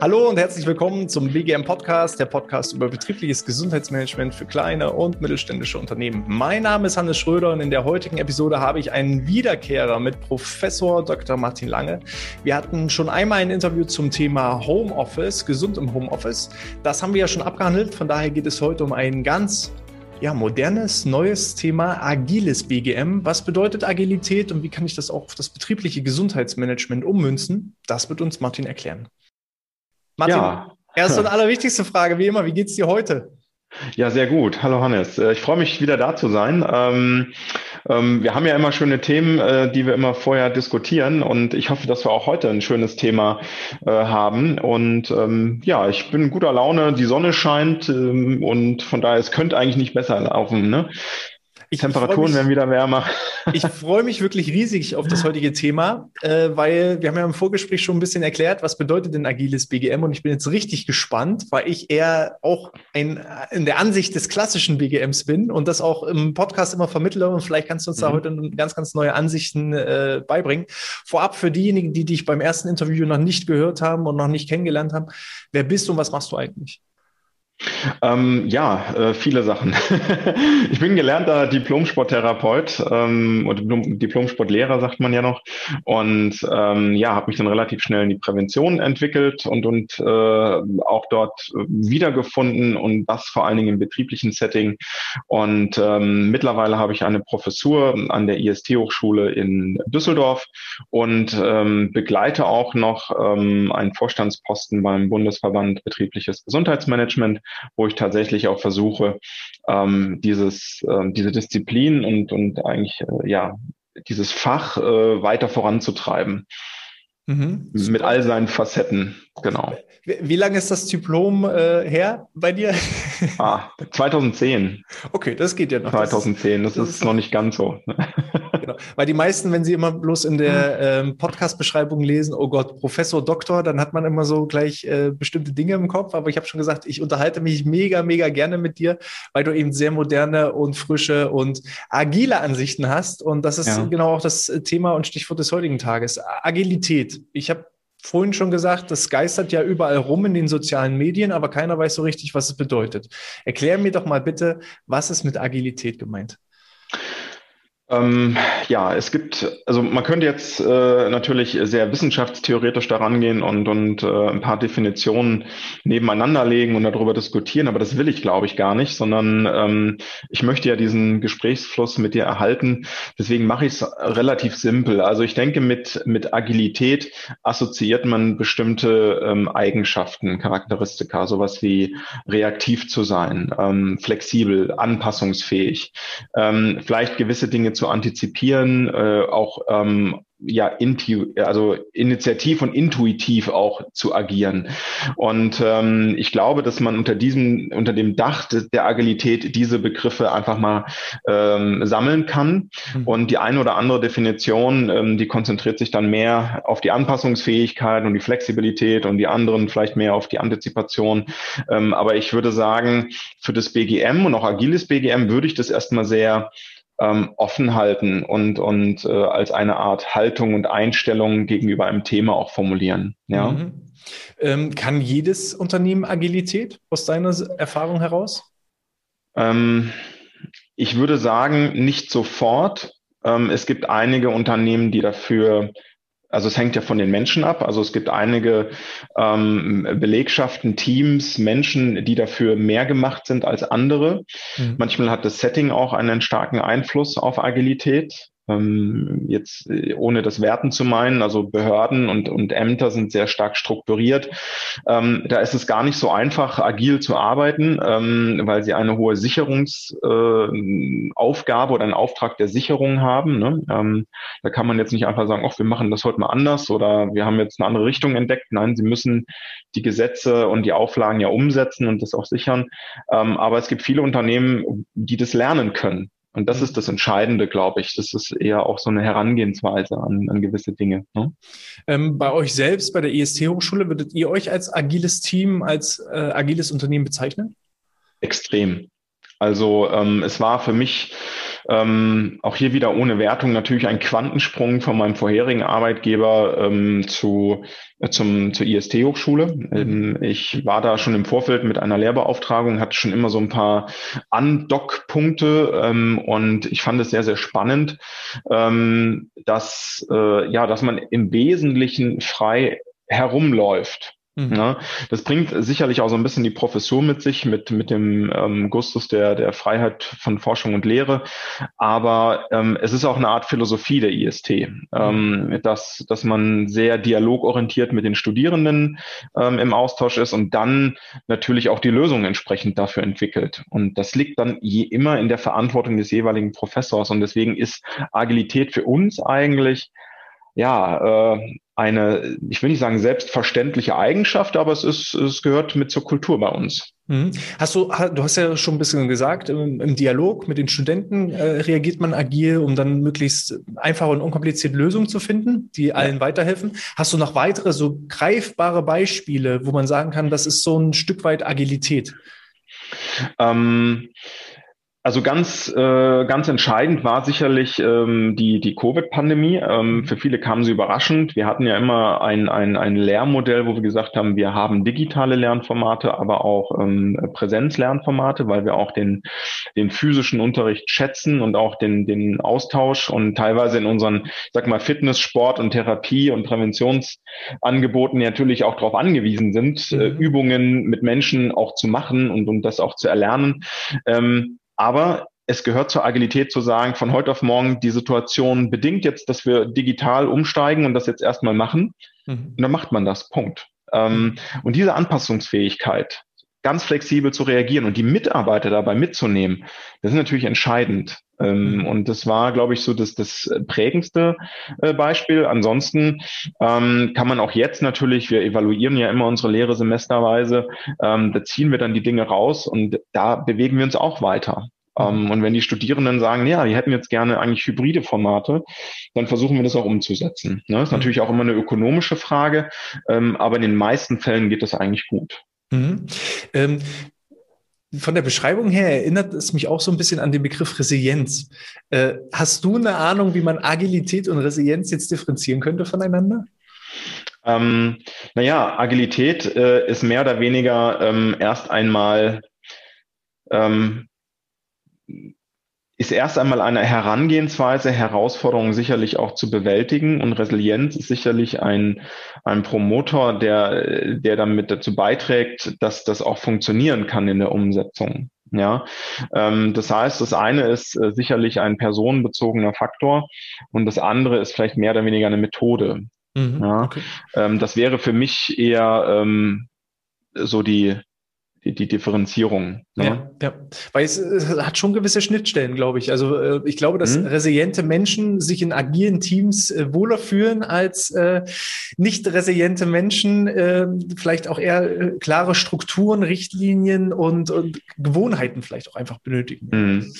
Hallo und herzlich willkommen zum BGM Podcast, der Podcast über betriebliches Gesundheitsmanagement für kleine und mittelständische Unternehmen. Mein Name ist Hannes Schröder und in der heutigen Episode habe ich einen Wiederkehrer mit Professor Dr. Martin Lange. Wir hatten schon einmal ein Interview zum Thema Homeoffice, gesund im Homeoffice. Das haben wir ja schon abgehandelt, von daher geht es heute um ein ganz ja, modernes, neues Thema, agiles BGM. Was bedeutet Agilität und wie kann ich das auch auf das betriebliche Gesundheitsmanagement ummünzen? Das wird uns Martin erklären. Martin, ja. erste und allerwichtigste Frage, wie immer, wie geht's dir heute? Ja, sehr gut. Hallo Hannes. Äh, ich freue mich wieder da zu sein. Ähm, ähm, wir haben ja immer schöne Themen, äh, die wir immer vorher diskutieren und ich hoffe, dass wir auch heute ein schönes Thema äh, haben. Und ähm, ja, ich bin guter Laune, die Sonne scheint ähm, und von daher, es könnte eigentlich nicht besser laufen. Ne? Ich Temperaturen mich, werden wieder wärmer. Ich freue mich wirklich riesig auf das heutige Thema, äh, weil wir haben ja im Vorgespräch schon ein bisschen erklärt, was bedeutet denn agiles BGM und ich bin jetzt richtig gespannt, weil ich eher auch ein, in der Ansicht des klassischen BGMs bin und das auch im Podcast immer vermittle und vielleicht kannst du uns mhm. da heute ganz, ganz neue Ansichten äh, beibringen. Vorab für diejenigen, die dich beim ersten Interview noch nicht gehört haben und noch nicht kennengelernt haben, wer bist du und was machst du eigentlich? Ähm, ja, äh, viele Sachen. ich bin gelernter Diplom-Sporttherapeut ähm, oder Diplom-Sportlehrer, sagt man ja noch. Und ähm, ja, habe mich dann relativ schnell in die Prävention entwickelt und, und äh, auch dort wiedergefunden und das vor allen Dingen im betrieblichen Setting. Und ähm, mittlerweile habe ich eine Professur an der IST-Hochschule in Düsseldorf und ähm, begleite auch noch ähm, einen Vorstandsposten beim Bundesverband Betriebliches Gesundheitsmanagement wo ich tatsächlich auch versuche, ähm, dieses, äh, diese Disziplin und, und eigentlich äh, ja dieses Fach äh, weiter voranzutreiben. Mhm, mit all seinen Facetten, genau. Wie, lange ist das Diplom äh, her bei dir? Ah, 2010. Okay, das geht ja noch. 2010, das, das, das ist, ist noch nicht ganz so. Genau. Weil die meisten, wenn sie immer bloß in der ähm, Podcast-Beschreibung lesen, oh Gott, Professor, Doktor, dann hat man immer so gleich äh, bestimmte Dinge im Kopf. Aber ich habe schon gesagt, ich unterhalte mich mega, mega gerne mit dir, weil du eben sehr moderne und frische und agile Ansichten hast. Und das ist ja. genau auch das Thema und Stichwort des heutigen Tages. Agilität. Ich habe vorhin schon gesagt, das geistert ja überall rum in den sozialen Medien, aber keiner weiß so richtig, was es bedeutet. Erklär mir doch mal bitte, was ist mit Agilität gemeint? Ähm, ja, es gibt, also man könnte jetzt äh, natürlich sehr wissenschaftstheoretisch daran gehen und, und äh, ein paar Definitionen nebeneinander legen und darüber diskutieren, aber das will ich, glaube ich, gar nicht, sondern ähm, ich möchte ja diesen Gesprächsfluss mit dir erhalten. Deswegen mache ich es relativ simpel. Also ich denke, mit, mit Agilität assoziiert man bestimmte ähm, Eigenschaften, Charakteristika, sowas wie reaktiv zu sein, ähm, flexibel, anpassungsfähig, ähm, vielleicht gewisse Dinge zu antizipieren, äh, auch ähm, ja, intu also initiativ und intuitiv auch zu agieren. Und ähm, ich glaube, dass man unter diesem, unter dem Dach der Agilität diese Begriffe einfach mal ähm, sammeln kann. Mhm. Und die eine oder andere Definition, ähm, die konzentriert sich dann mehr auf die Anpassungsfähigkeit und die Flexibilität und die anderen vielleicht mehr auf die Antizipation. Ähm, aber ich würde sagen, für das BGM und auch agiles BGM würde ich das erstmal sehr ähm, offen halten und, und äh, als eine Art Haltung und Einstellung gegenüber einem Thema auch formulieren. Ja. Mhm. Ähm, kann jedes Unternehmen Agilität aus deiner Erfahrung heraus? Ähm, ich würde sagen, nicht sofort. Ähm, es gibt einige Unternehmen, die dafür also es hängt ja von den Menschen ab. Also es gibt einige ähm, Belegschaften, Teams, Menschen, die dafür mehr gemacht sind als andere. Mhm. Manchmal hat das Setting auch einen starken Einfluss auf Agilität. Ähm, jetzt äh, ohne das Werten zu meinen, also Behörden und, und Ämter sind sehr stark strukturiert. Ähm, da ist es gar nicht so einfach, agil zu arbeiten, ähm, weil sie eine hohe Sicherungsaufgabe äh, oder einen Auftrag der Sicherung haben. Ne? Ähm, da kann man jetzt nicht einfach sagen, ach, wir machen das heute mal anders oder wir haben jetzt eine andere Richtung entdeckt. Nein, sie müssen die Gesetze und die Auflagen ja umsetzen und das auch sichern. Ähm, aber es gibt viele Unternehmen, die das lernen können. Und das ist das Entscheidende, glaube ich. Das ist eher auch so eine Herangehensweise an, an gewisse Dinge. Ne? Ähm, bei euch selbst, bei der IST-Hochschule, würdet ihr euch als agiles Team, als äh, agiles Unternehmen bezeichnen? Extrem. Also ähm, es war für mich Ähm, auch hier wieder ohne Wertung natürlich ein Quantensprung von meinem vorherigen Arbeitgeber ähm, zu äh, zum, zur IST-Hochschule. Ähm, ich war da schon im Vorfeld mit einer Lehrbeauftragung, hatte schon immer so ein paar Andock-Punkte ähm, und ich fand es sehr, sehr spannend, ähm, dass, äh, ja, dass man im Wesentlichen frei herumläuft. Mhm. Ja, das bringt sicherlich auch so ein bisschen die Profession mit sich, mit, mit dem ähm, Gustus der, der Freiheit von Forschung und Lehre. Aber ähm, es ist auch eine Art Philosophie der IST, mhm. ähm, dass, dass man sehr dialogorientiert mit den Studierenden ähm, im Austausch ist und dann natürlich auch die Lösung entsprechend dafür entwickelt. Und das liegt dann je immer in der Verantwortung des jeweiligen Professors. Und deswegen ist Agilität für uns eigentlich ja, äh, eine, ich will nicht sagen selbstverständliche Eigenschaft, aber es ist, es gehört mit zur Kultur bei uns. Mhm. Hast du, du hast ja schon ein bisschen gesagt, im, im Dialog mit den Studenten äh, reagiert man agil, um dann möglichst einfache und unkomplizierte Lösungen zu finden, die allen ja. weiterhelfen. Hast du noch weitere so greifbare Beispiele, wo man sagen kann, das ist so ein Stück weit Agilität? Ähm, also ganz, äh, ganz entscheidend war sicherlich ähm, die, die Covid-Pandemie. Ähm, für viele kam sie überraschend. Wir hatten ja immer ein, ein, ein Lehrmodell, wo wir gesagt haben, wir haben digitale Lernformate, aber auch ähm, Präsenzlernformate, weil wir auch den, den physischen Unterricht schätzen und auch den, den Austausch und teilweise in unseren, sag mal, Fitness, Sport und Therapie und Präventionsangeboten natürlich auch darauf angewiesen sind, mhm. äh, Übungen mit Menschen auch zu machen und, und das auch zu erlernen. Ähm, aber es gehört zur Agilität zu sagen, von heute auf morgen die Situation bedingt jetzt, dass wir digital umsteigen und das jetzt erstmal machen. Mhm. Und dann macht man das. Punkt. Ähm, und diese Anpassungsfähigkeit, ganz flexibel zu reagieren und die Mitarbeiter dabei mitzunehmen, das ist natürlich entscheidend. Ähm, mhm. Und das war, glaube ich, so das, das prägendste äh, Beispiel. Ansonsten ähm, kann man auch jetzt natürlich, wir evaluieren ja immer unsere Lehre semesterweise, ähm, da ziehen wir dann die Dinge raus und da bewegen wir uns auch weiter. Mhm. und wenn die Studierenden sagen, ja, die hätten jetzt gerne eigentlich hybride Formate, dann versuchen wir das auch umzusetzen. Ne? Das ist mhm. natürlich auch immer eine ökonomische Frage, aber in den meisten Fällen geht das eigentlich gut. Mhm. Ähm, von der Beschreibung her erinnert es mich auch so ein bisschen an den Begriff Resilienz. Äh, hast du eine Ahnung, wie man Agilität und Resilienz jetzt differenzieren könnte voneinander? Ähm, naja, Agilität äh, ist mehr oder weniger ähm, erst einmal ähm, ist erst einmal eine Herangehensweise, Herausforderungen sicherlich auch zu bewältigen und Resilienz ist sicherlich ein, ein Promotor, der, der damit dazu beiträgt, dass das auch funktionieren kann in der Umsetzung. Ja, ähm, das heißt, das eine ist äh, sicherlich ein personenbezogener Faktor und das andere ist vielleicht mehr oder weniger eine Methode. Mhm, ja, okay. ähm, das wäre für mich eher ähm, so die, die, Differenzierung. Ne? Ja, ja, weil es, es, hat schon gewisse Schnittstellen, glaube ich. Also äh, ich glaube, dass mhm. resiliente Menschen sich in agilen Teams äh, wohler fühlen als äh, nicht resiliente Menschen, äh, vielleicht auch eher äh, klare Strukturen, Richtlinien und, und Gewohnheiten vielleicht auch einfach benötigen. Mhm.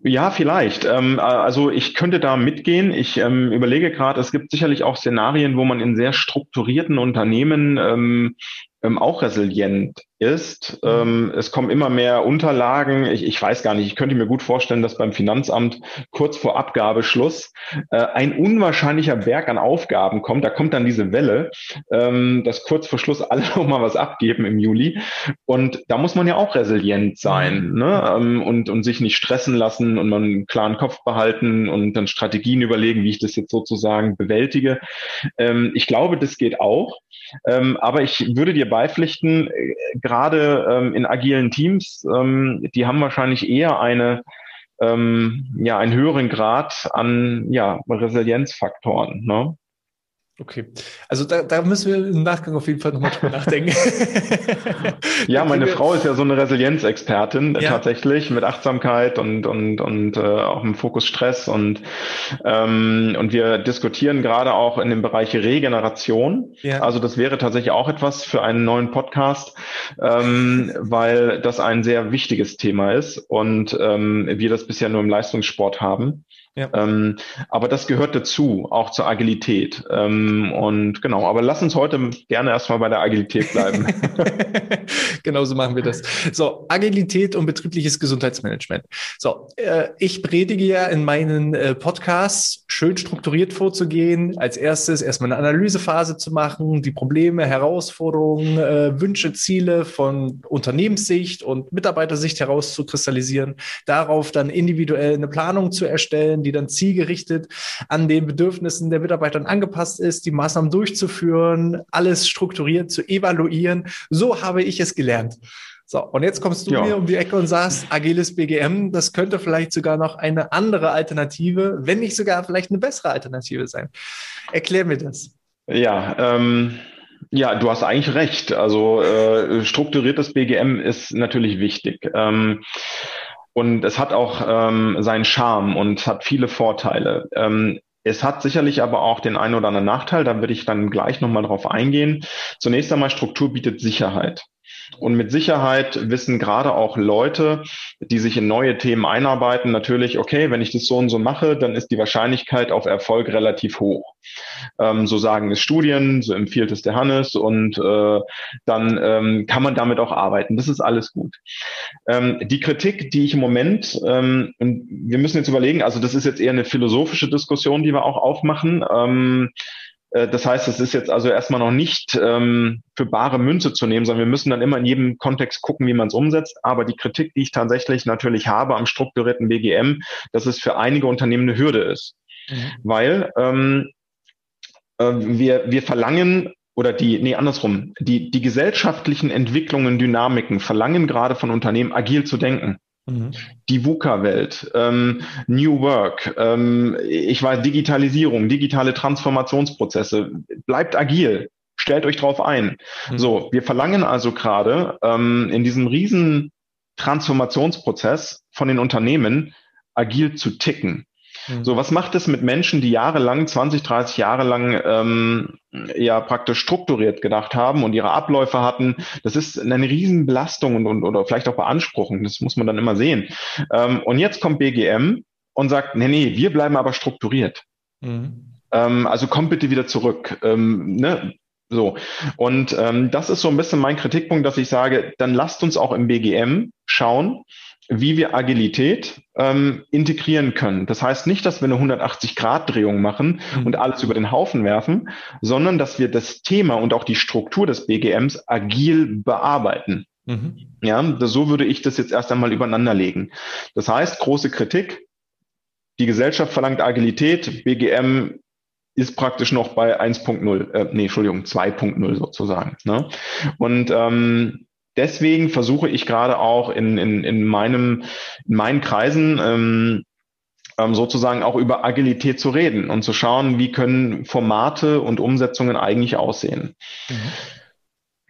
Ja, vielleicht. Ähm, also ich könnte da mitgehen. Ich ähm, überlege gerade, es gibt sicherlich auch Szenarien, wo man in sehr strukturierten Unternehmen ähm, auch resilient ist. Mhm. Ähm, es kommen immer mehr Unterlagen. Ich, ich weiß gar nicht, ich könnte mir gut vorstellen, dass beim Finanzamt kurz vor Abgabeschluss äh, ein unwahrscheinlicher Berg an Aufgaben kommt. Da kommt dann diese Welle, ähm, dass kurz vor Schluss alle noch mal was abgeben im Juli. Und da muss man ja auch resilient sein mhm. ne? ähm, und, und sich nicht stressen lassen und man einen klaren Kopf behalten und dann Strategien überlegen, wie ich das jetzt sozusagen bewältige. Ähm, ich glaube, das geht auch. Ähm, aber ich würde dir beipflichten, äh, gerade ähm, in agilen Teams, ähm, die haben wahrscheinlich eher eine ähm, ja einen höheren Grad an ja Resilienzfaktoren. Ne? Okay, also da, da müssen wir im Nachgang auf jeden Fall nochmal drüber nachdenken. ja, meine Frau ist ja so eine Resilienzexpertin ja. tatsächlich mit Achtsamkeit und und und äh, auch im Fokus Stress und ähm, und wir diskutieren gerade auch in dem Bereich Regeneration. Ja. Also das wäre tatsächlich auch etwas für einen neuen Podcast, ähm, weil das ein sehr wichtiges Thema ist und ähm, wir das bisher nur im Leistungssport haben. Ja. Ähm, aber das gehört dazu, auch zur Agilität. Ähm, und genau, aber lass uns heute gerne erstmal bei der Agilität bleiben. genau so machen wir das. So, Agilität und betriebliches Gesundheitsmanagement. So, äh, ich predige ja in meinen äh, Podcasts, schön strukturiert vorzugehen. Als erstes erstmal eine Analysephase zu machen, die Probleme, Herausforderungen, äh, Wünsche, Ziele von Unternehmenssicht und Mitarbeitersicht herauszukristallisieren. Darauf dann individuell eine Planung zu erstellen, die dann zielgerichtet an den Bedürfnissen der Mitarbeiter angepasst ist, die Maßnahmen durchzuführen, alles strukturiert zu evaluieren. So habe ich es gelernt. So, und jetzt kommst du ja. mir um die Ecke und sagst, agiles BGM, das könnte vielleicht sogar noch eine andere Alternative, wenn nicht sogar vielleicht eine bessere Alternative sein. Erklär mir das. Ja, ähm, ja, du hast eigentlich recht. Also äh, strukturiertes BGM ist natürlich wichtig. Ähm, und es hat auch ähm, seinen Charme und hat viele Vorteile. Ähm, es hat sicherlich aber auch den einen oder anderen Nachteil, da würde ich dann gleich nochmal drauf eingehen. Zunächst einmal, Struktur bietet Sicherheit. Und mit Sicherheit wissen gerade auch Leute, die sich in neue Themen einarbeiten, natürlich, okay, wenn ich das so und so mache, dann ist die Wahrscheinlichkeit auf Erfolg relativ hoch. Ähm, so sagen es Studien, so empfiehlt es der Hannes und äh, dann ähm, kann man damit auch arbeiten. Das ist alles gut. Ähm, die Kritik, die ich im Moment, ähm, und wir müssen jetzt überlegen, also das ist jetzt eher eine philosophische Diskussion, die wir auch aufmachen. Äh, das heißt, es ist jetzt also erstmal noch nicht ähm, für bare Münze zu nehmen, sondern wir müssen dann immer in jedem Kontext gucken, wie man es umsetzt. Aber die Kritik, die ich tatsächlich natürlich habe am strukturierten BGM, dass es für einige Unternehmen eine Hürde ist. Mhm. Weil ähm, äh, wir, wir verlangen oder die, nee, andersrum, die, die gesellschaftlichen Entwicklungen, Dynamiken verlangen gerade von Unternehmen, agil zu denken. Mhm. Die VUCA-Welt, ähm, New Work, ähm, ich weiß, Digitalisierung, digitale Transformationsprozesse, bleibt agil. Stellt euch drauf ein. Mhm. So, wir verlangen also gerade ähm, in diesem riesen Transformationsprozess von den Unternehmen agil zu ticken. Mhm. So, was macht es mit Menschen, die jahrelang, 20, 30 Jahre lang ähm, ja praktisch strukturiert gedacht haben und ihre Abläufe hatten? Das ist eine Riesenbelastung und, und oder vielleicht auch Beanspruchung. Das muss man dann immer sehen. Ähm, und jetzt kommt BGM und sagt, nee, nee, wir bleiben aber strukturiert. Mhm. Ähm, also kommt bitte wieder zurück. Ähm, ne? So. Und ähm, das ist so ein bisschen mein Kritikpunkt, dass ich sage, dann lasst uns auch im BGM schauen, wie wir Agilität ähm, integrieren können. Das heißt nicht, dass wir eine 180-Grad-Drehung machen mhm. und alles über den Haufen werfen, sondern dass wir das Thema und auch die Struktur des BGMs agil bearbeiten. Mhm. Ja, das, so würde ich das jetzt erst einmal übereinander legen. Das heißt, große Kritik. Die Gesellschaft verlangt Agilität. BGM ist praktisch noch bei 1.0, äh, nee, Entschuldigung, 2.0 sozusagen. Ne? Und ähm, deswegen versuche ich gerade auch in, in, in, meinem, in meinen Kreisen ähm, ähm, sozusagen auch über Agilität zu reden und zu schauen, wie können Formate und Umsetzungen eigentlich aussehen. Mhm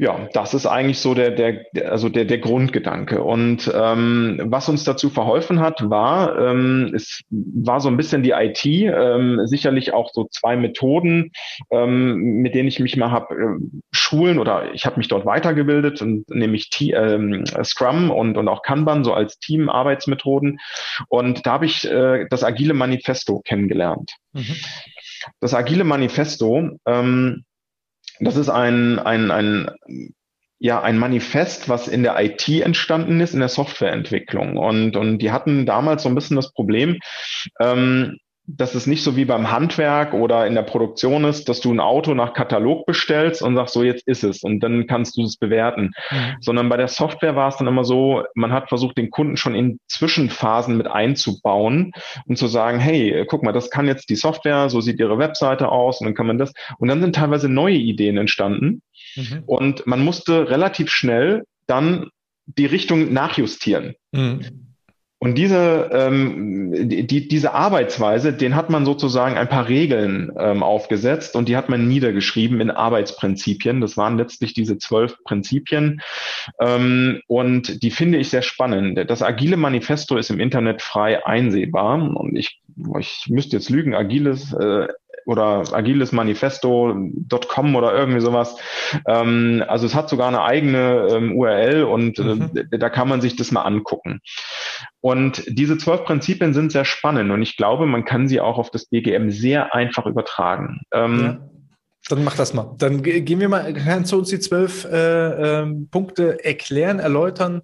ja, das ist eigentlich so der, der, also der, der Grundgedanke. Und ähm, was uns dazu verholfen hat, war, ähm, es war so ein bisschen die IT, ähm, sicherlich auch so zwei Methoden, ähm, mit denen ich mich mal habe äh, schulen oder ich habe mich dort weitergebildet, und, nämlich T ähm, Scrum und, und auch Kanban, so als Teamarbeitsmethoden. Und da habe ich äh, das agile Manifesto kennengelernt. Mhm. Das agile Manifesto ähm, das ist ein, ein, ein, ja, ein Manifest, was in der IT entstanden ist, in der Softwareentwicklung. Und, und die hatten damals so ein bisschen das Problem, ähm, dass es nicht so wie beim Handwerk oder in der Produktion ist, dass du ein Auto nach Katalog bestellst und sagst, so jetzt ist es und dann kannst du es bewerten. Mhm. Sondern bei der Software war es dann immer so, man hat versucht, den Kunden schon in Zwischenphasen mit einzubauen und zu sagen, hey, guck mal, das kann jetzt die Software, so sieht ihre Webseite aus und dann kann man das. Und dann sind teilweise neue Ideen entstanden mhm. und man musste relativ schnell dann die Richtung nachjustieren. Mhm. Und diese, ähm, die, diese Arbeitsweise, den hat man sozusagen ein paar Regeln ähm, aufgesetzt und die hat man niedergeschrieben in Arbeitsprinzipien. Das waren letztlich diese zwölf Prinzipien ähm, und die finde ich sehr spannend. Das agile Manifesto ist im Internet frei einsehbar und ich, ich müsste jetzt lügen, agiles äh, oder agilesmanifesto.com oder irgendwie sowas. Ähm, also es hat sogar eine eigene ähm, URL und äh, mhm. äh, da kann man sich das mal angucken. Und diese zwölf Prinzipien sind sehr spannend und ich glaube, man kann sie auch auf das BGM sehr einfach übertragen. Ähm, ja. Dann mach das mal. Dann gehen wir mal, kannst du uns die zwölf äh, äh, Punkte erklären, erläutern,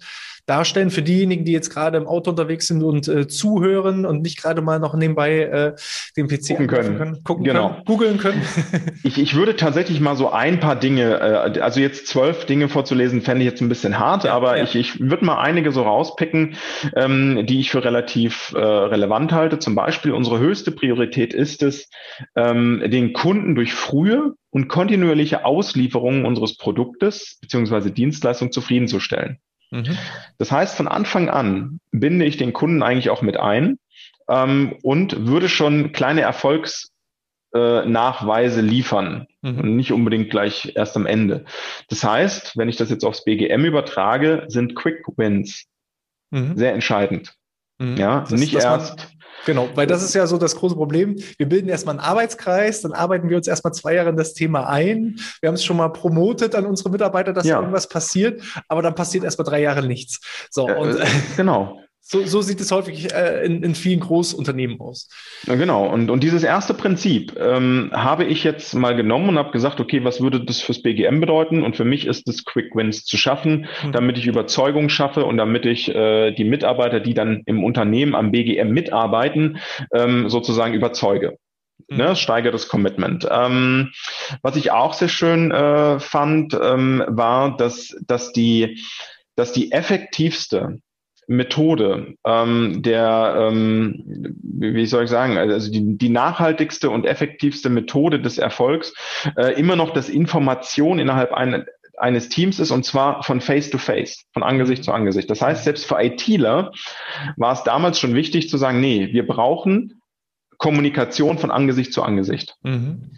darstellen für diejenigen, die jetzt gerade im Auto unterwegs sind und äh, zuhören und nicht gerade mal noch nebenbei äh, den PC gucken können, können gucken genau. können, googeln können. ich, ich würde tatsächlich mal so ein paar Dinge, äh, also jetzt zwölf Dinge vorzulesen, fände ich jetzt ein bisschen hart, ja, aber ja. ich, ich würde mal einige so rauspicken, ähm, die ich für relativ äh, relevant halte. Zum Beispiel unsere höchste Priorität ist es, ähm, den Kunden durch frühe und kontinuierliche Auslieferungen unseres Produktes beziehungsweise Dienstleistung zufriedenzustellen. Mhm. Das heißt, von Anfang an binde ich den Kunden eigentlich auch mit ein ähm, und würde schon kleine Erfolgsnachweise äh, liefern mhm. und nicht unbedingt gleich erst am Ende. Das heißt, wenn ich das jetzt aufs BGM übertrage, sind Quick Wins mhm. sehr entscheidend. Mhm. Ja, das, nicht erst Genau, weil das ist ja so das große Problem. Wir bilden erstmal einen Arbeitskreis, dann arbeiten wir uns erstmal zwei Jahre in das Thema ein. Wir haben es schon mal promotet an unsere Mitarbeiter, dass ja. irgendwas passiert, aber dann passiert erstmal drei Jahre nichts. So, äh, und, äh, genau. So, so sieht es häufig äh, in, in vielen Großunternehmen aus. Ja, genau. Und, und dieses erste Prinzip ähm, habe ich jetzt mal genommen und habe gesagt, okay, was würde das fürs BGM bedeuten? Und für mich ist es, Quick Wins zu schaffen, mhm. damit ich Überzeugung schaffe und damit ich äh, die Mitarbeiter, die dann im Unternehmen am BGM mitarbeiten, ähm, sozusagen überzeuge. Mhm. Ne, steigert das Commitment. Ähm, was ich auch sehr schön äh, fand, ähm, war, dass, dass, die, dass die effektivste Methode, ähm, der, ähm, wie soll ich sagen, also die, die nachhaltigste und effektivste Methode des Erfolgs äh, immer noch das Information innerhalb ein, eines Teams ist und zwar von Face to Face, von Angesicht zu Angesicht. Das heißt, selbst für ITler war es damals schon wichtig zu sagen, nee, wir brauchen Kommunikation von Angesicht zu Angesicht. Mhm.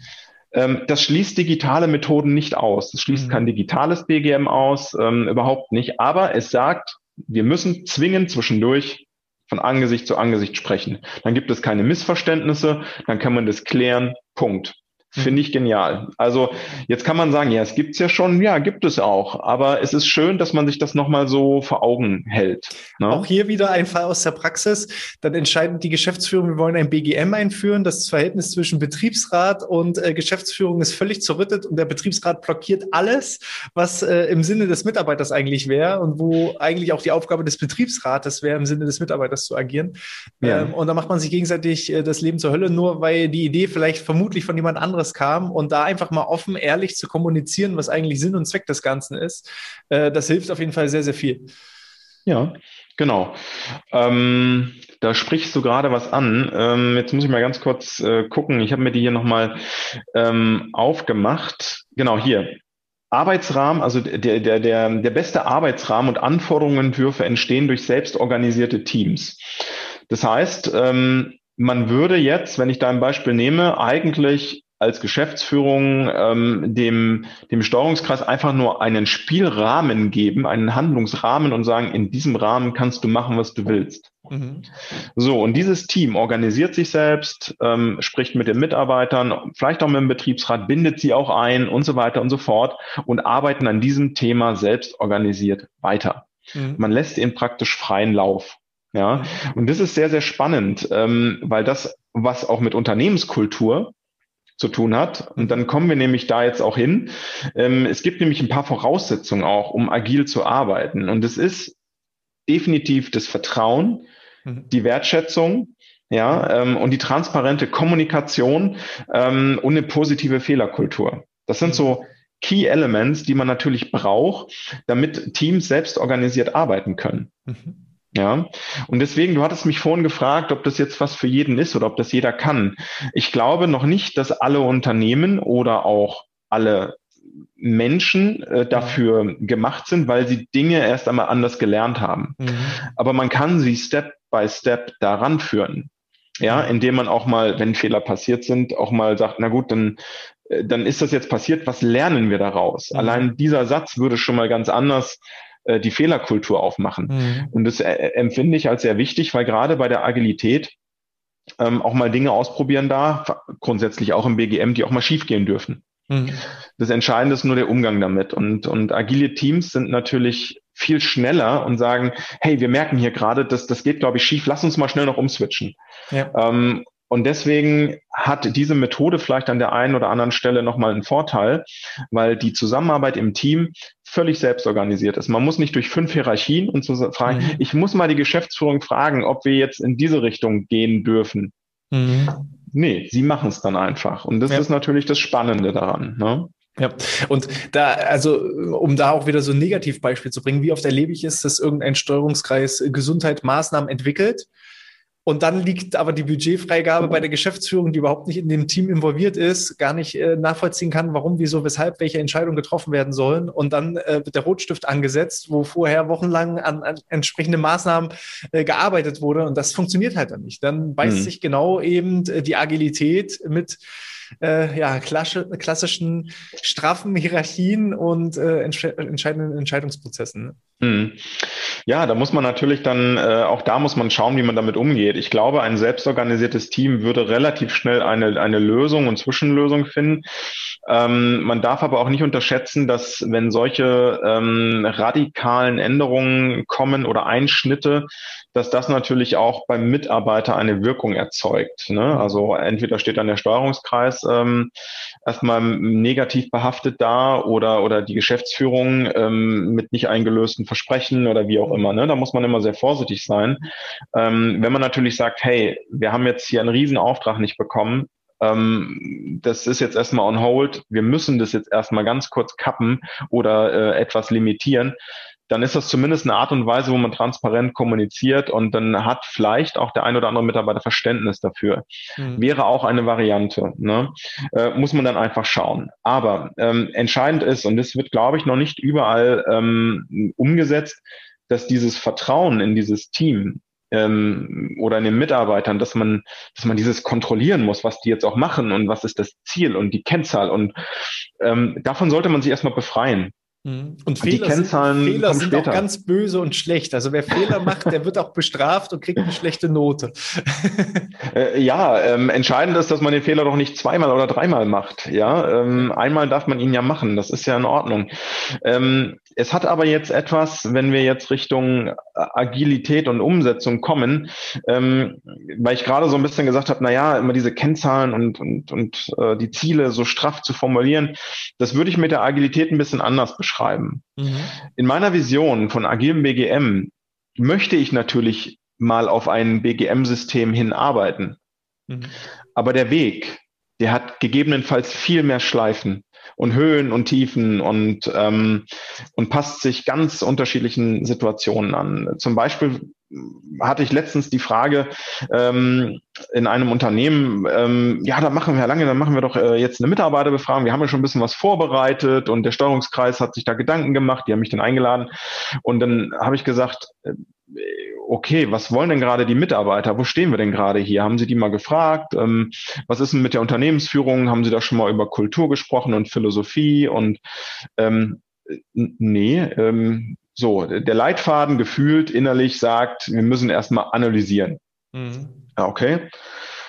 Ähm, das schließt digitale Methoden nicht aus. Das schließt mhm. kein digitales BGM aus, ähm, überhaupt nicht. Aber es sagt, wir müssen zwingend zwischendurch von Angesicht zu Angesicht sprechen. Dann gibt es keine Missverständnisse, dann kann man das klären. Punkt. Finde ich genial. Also jetzt kann man sagen, ja, es gibt's ja schon, ja, gibt es auch. Aber es ist schön, dass man sich das nochmal so vor Augen hält. Ne? Auch hier wieder ein Fall aus der Praxis. Dann entscheidet die Geschäftsführung, wir wollen ein BGM einführen. Das Verhältnis zwischen Betriebsrat und äh, Geschäftsführung ist völlig zerrüttet und der Betriebsrat blockiert alles, was äh, im Sinne des Mitarbeiters eigentlich wäre und wo eigentlich auch die Aufgabe des Betriebsrates wäre, im Sinne des Mitarbeiters zu agieren. Ja. Ähm, und da macht man sich gegenseitig äh, das Leben zur Hölle, nur weil die Idee vielleicht vermutlich von jemand anderes anderes kam und da einfach mal offen, ehrlich zu kommunizieren, was eigentlich Sinn und Zweck des Ganzen ist, äh, das hilft auf jeden Fall sehr, sehr viel. Ja, genau. Ähm, da sprichst du gerade was an. Ähm, jetzt muss ich mal ganz kurz äh, gucken. Ich habe mir die hier nochmal ähm, aufgemacht. Genau, hier. Arbeitsrahmen, also der, der, der, der beste Arbeitsrahmen und Anforderungsentwürfe entstehen durch selbstorganisierte Teams. Das heißt, ähm, man würde jetzt, wenn ich da ein Beispiel nehme, eigentlich als Geschäftsführung ähm, dem, dem Steuerungskreis einfach nur einen Spielrahmen geben, einen Handlungsrahmen und sagen, in diesem Rahmen kannst du machen, was du willst. Mhm. So, und dieses Team organisiert sich selbst, ähm, spricht mit den Mitarbeitern, vielleicht auch mit dem Betriebsrat, bindet sie auch ein und so weiter und so fort und arbeiten an diesem Thema selbst organisiert weiter. Mhm. Man lässt ihnen praktisch freien Lauf. Ja, und das ist sehr, sehr spannend, ähm, weil das, was auch mit Unternehmenskultur zu tun hat. Und dann kommen wir nämlich da jetzt auch hin. Ähm, es gibt nämlich ein paar Voraussetzungen auch, um agil zu arbeiten. Und es ist definitiv das Vertrauen, mhm. die Wertschätzung, ja, ähm, und die transparente Kommunikation ähm, und eine positive Fehlerkultur. Das sind so Key Elements, die man natürlich braucht, damit Teams selbst organisiert arbeiten können. Mhm. Ja, und deswegen, du hattest mich vorhin gefragt, ob das jetzt was für jeden ist oder ob das jeder kann. Ich glaube noch nicht, dass alle Unternehmen oder auch alle Menschen äh, dafür gemacht sind, weil sie Dinge erst einmal anders gelernt haben. Mhm. Aber man kann sie Step by Step daran führen. Ja, mhm. indem man auch mal, wenn Fehler passiert sind, auch mal sagt, na gut, dann, äh, dann ist das jetzt passiert, was lernen wir daraus? Mhm. Allein dieser Satz würde schon mal ganz anders äh, die Fehlerkultur aufmachen. Mhm. Und das äh, empfinde ich als sehr wichtig, weil gerade bei der Agilität ähm, auch mal Dinge ausprobieren darf, grundsätzlich auch im BGM, die auch mal schiefgehen dürfen. Mhm. Das Entscheidende ist nur der Umgang damit. Und, und agile Teams sind natürlich viel schneller und sagen, hey, wir merken hier gerade, dass das geht, glaube ich, schief, lass uns mal schnell noch umswitchen. Ja. Ähm, und deswegen hat diese Methode vielleicht an der einen oder anderen Stelle nochmal einen Vorteil, weil die Zusammenarbeit im Team völlig selbst organisiert ist. Man muss nicht durch fünf Hierarchien und so fragen, mhm. ich muss mal die Geschäftsführung fragen, ob wir jetzt in diese Richtung gehen dürfen. Mhm. Nee, sie machen es dann einfach. Und das ja. ist natürlich das Spannende daran. Ne? Ja, und da, also um da auch wieder so ein Negativbeispiel zu bringen, wie oft erlebe ich es, dass irgendein Steuerungskreis Gesundheit Maßnahmen entwickelt und dann liegt aber die Budgetfreigabe bei der Geschäftsführung, die überhaupt nicht in dem Team involviert ist, gar nicht äh, nachvollziehen kann, warum, wieso, weshalb, welche Entscheidungen getroffen werden sollen. Und dann äh, wird der Rotstift angesetzt, wo vorher wochenlang an, an entsprechende Maßnahmen äh, gearbeitet wurde. Und das funktioniert halt dann nicht. Dann beißt mhm. sich genau eben äh, die Agilität mit äh, ja, klassischen straffen Hierarchien und äh, entscheidenden Entscheidungsprozessen. Ne? Hm. Ja, da muss man natürlich dann, äh, auch da muss man schauen, wie man damit umgeht. Ich glaube, ein selbstorganisiertes Team würde relativ schnell eine, eine Lösung und Zwischenlösung finden. Ähm, man darf aber auch nicht unterschätzen, dass wenn solche ähm, radikalen Änderungen kommen oder Einschnitte, dass das natürlich auch beim Mitarbeiter eine Wirkung erzeugt. Ne? Also entweder steht dann der Steuerungskreis ähm, erstmal negativ behaftet da oder, oder die Geschäftsführung ähm, mit nicht eingelösten Versprechen oder wie auch immer. Ne? Da muss man immer sehr vorsichtig sein. Ähm, wenn man natürlich sagt, hey, wir haben jetzt hier einen riesen Auftrag nicht bekommen, ähm, das ist jetzt erstmal on hold, wir müssen das jetzt erstmal ganz kurz kappen oder äh, etwas limitieren, dann ist das zumindest eine Art und Weise, wo man transparent kommuniziert und dann hat vielleicht auch der ein oder andere Mitarbeiter Verständnis dafür. Mhm. Wäre auch eine Variante. Ne? Äh, muss man dann einfach schauen. Aber ähm, entscheidend ist, und das wird, glaube ich, noch nicht überall ähm, umgesetzt, dass dieses Vertrauen in dieses Team ähm, oder in den Mitarbeitern, dass man, dass man dieses kontrollieren muss, was die jetzt auch machen und was ist das Ziel und die Kennzahl und ähm, davon sollte man sich erstmal befreien. Mhm. Und Fehler, sind, Fehler sind auch ganz böse und schlecht. Also wer Fehler macht, der wird auch bestraft und kriegt eine schlechte Note. Äh, ja, ähm, entscheidend ist, dass man den Fehler doch nicht zweimal oder dreimal macht. Ja, ähm, einmal darf man ihn ja machen. Das ist ja in Ordnung. Ähm, es hat aber jetzt etwas, wenn wir jetzt Richtung Agilität und Umsetzung kommen, ähm, weil ich gerade so ein bisschen gesagt habe, na ja, immer diese Kennzahlen und, und, und äh, die Ziele so straff zu formulieren, das würde ich mit der Agilität ein bisschen anders beschreiben. Mhm. In meiner Vision von agilem BGM möchte ich natürlich mal auf ein BGM-System hinarbeiten. Mhm. Aber der Weg, der hat gegebenenfalls viel mehr Schleifen und Höhen und Tiefen und, ähm, und passt sich ganz unterschiedlichen Situationen an. Zum Beispiel hatte ich letztens die Frage ähm, in einem Unternehmen, ähm, ja, da machen wir ja lange, dann machen wir doch äh, jetzt eine Mitarbeiterbefragung. Wir haben ja schon ein bisschen was vorbereitet und der Steuerungskreis hat sich da Gedanken gemacht, die haben mich dann eingeladen. Und dann habe ich gesagt, äh, okay, was wollen denn gerade die Mitarbeiter? Wo stehen wir denn gerade hier? Haben Sie die mal gefragt? Ähm, was ist denn mit der Unternehmensführung? Haben Sie da schon mal über Kultur gesprochen und Philosophie? Und ähm, nee, ähm, so, der Leitfaden gefühlt innerlich sagt, wir müssen erstmal analysieren. Mhm. Ja, okay.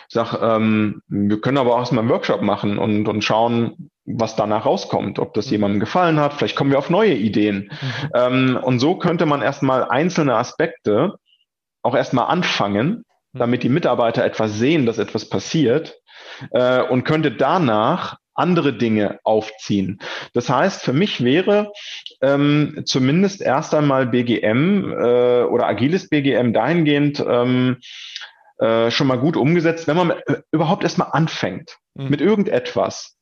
sag, ähm, wir können aber auch erstmal einen Workshop machen und, und schauen, was danach rauskommt, ob das mhm. jemandem gefallen hat. Vielleicht kommen wir auf neue Ideen. Mhm. Ähm, und so könnte man erstmal einzelne Aspekte auch erstmal anfangen, mhm. damit die Mitarbeiter etwas sehen, dass etwas passiert äh, und könnte danach andere Dinge aufziehen. Das heißt, für mich wäre ähm, zumindest erst einmal BGM äh, oder agiles BGM dahingehend ähm, äh, schon mal gut umgesetzt, wenn man überhaupt erstmal anfängt mhm. mit irgendetwas.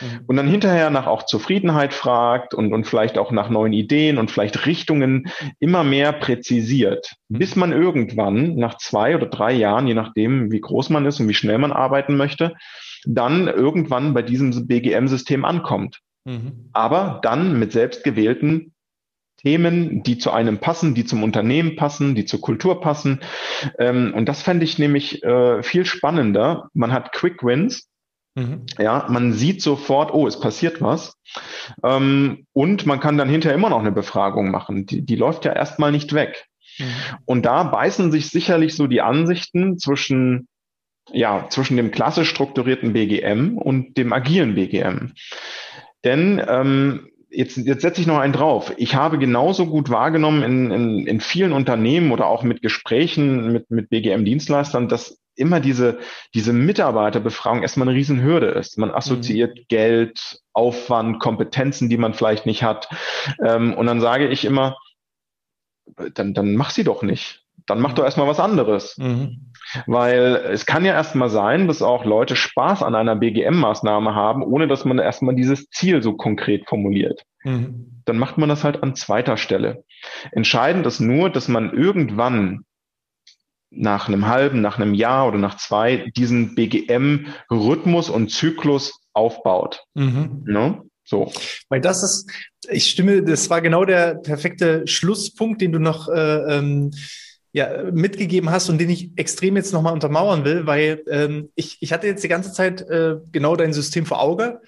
Mhm. Und dann hinterher nach auch Zufriedenheit fragt und, und vielleicht auch nach neuen Ideen und vielleicht Richtungen immer mehr präzisiert, mhm. bis man irgendwann nach zwei oder drei Jahren, je nachdem, wie groß man ist und wie schnell man arbeiten möchte, dann irgendwann bei diesem BGM-System ankommt. Mhm. Aber dann mit selbstgewählten Themen, die zu einem passen, die zum Unternehmen passen, die zur Kultur passen. Ähm, und das fände ich nämlich äh, viel spannender. Man hat Quick Wins, Mhm. Ja, man sieht sofort, oh, es passiert was. Ähm, und man kann dann hinterher immer noch eine Befragung machen. Die, die läuft ja erstmal nicht weg. Mhm. Und da beißen sich sicherlich so die Ansichten zwischen ja, zwischen dem klassisch strukturierten BGM und dem agilen BGM. Denn ähm, jetzt, jetzt setze ich noch einen drauf. Ich habe genauso gut wahrgenommen in, in, in vielen Unternehmen oder auch mit Gesprächen mit, mit BGM-Dienstleistern, dass immer diese, diese Mitarbeiterbefragung erstmal eine Riesenhürde ist. Man assoziiert mhm. Geld, Aufwand, Kompetenzen, die man vielleicht nicht hat. Ähm, und dann sage ich immer, dann, dann mach sie doch nicht. Dann mach doch erstmal was anderes. Mhm. Weil es kann ja erstmal sein, dass auch Leute Spaß an einer BGM-Maßnahme haben, ohne dass man erstmal dieses Ziel so konkret formuliert. Mhm. Dann macht man das halt an zweiter Stelle. Entscheidend ist nur, dass man irgendwann nach einem halben, nach einem Jahr oder nach zwei diesen BGM-Rhythmus und Zyklus aufbaut. Mhm. Ne? So. Weil das ist, ich stimme, das war genau der perfekte Schlusspunkt, den du noch äh, ähm, ja, mitgegeben hast und den ich extrem jetzt nochmal untermauern will, weil ähm, ich, ich hatte jetzt die ganze Zeit äh, genau dein System vor Auge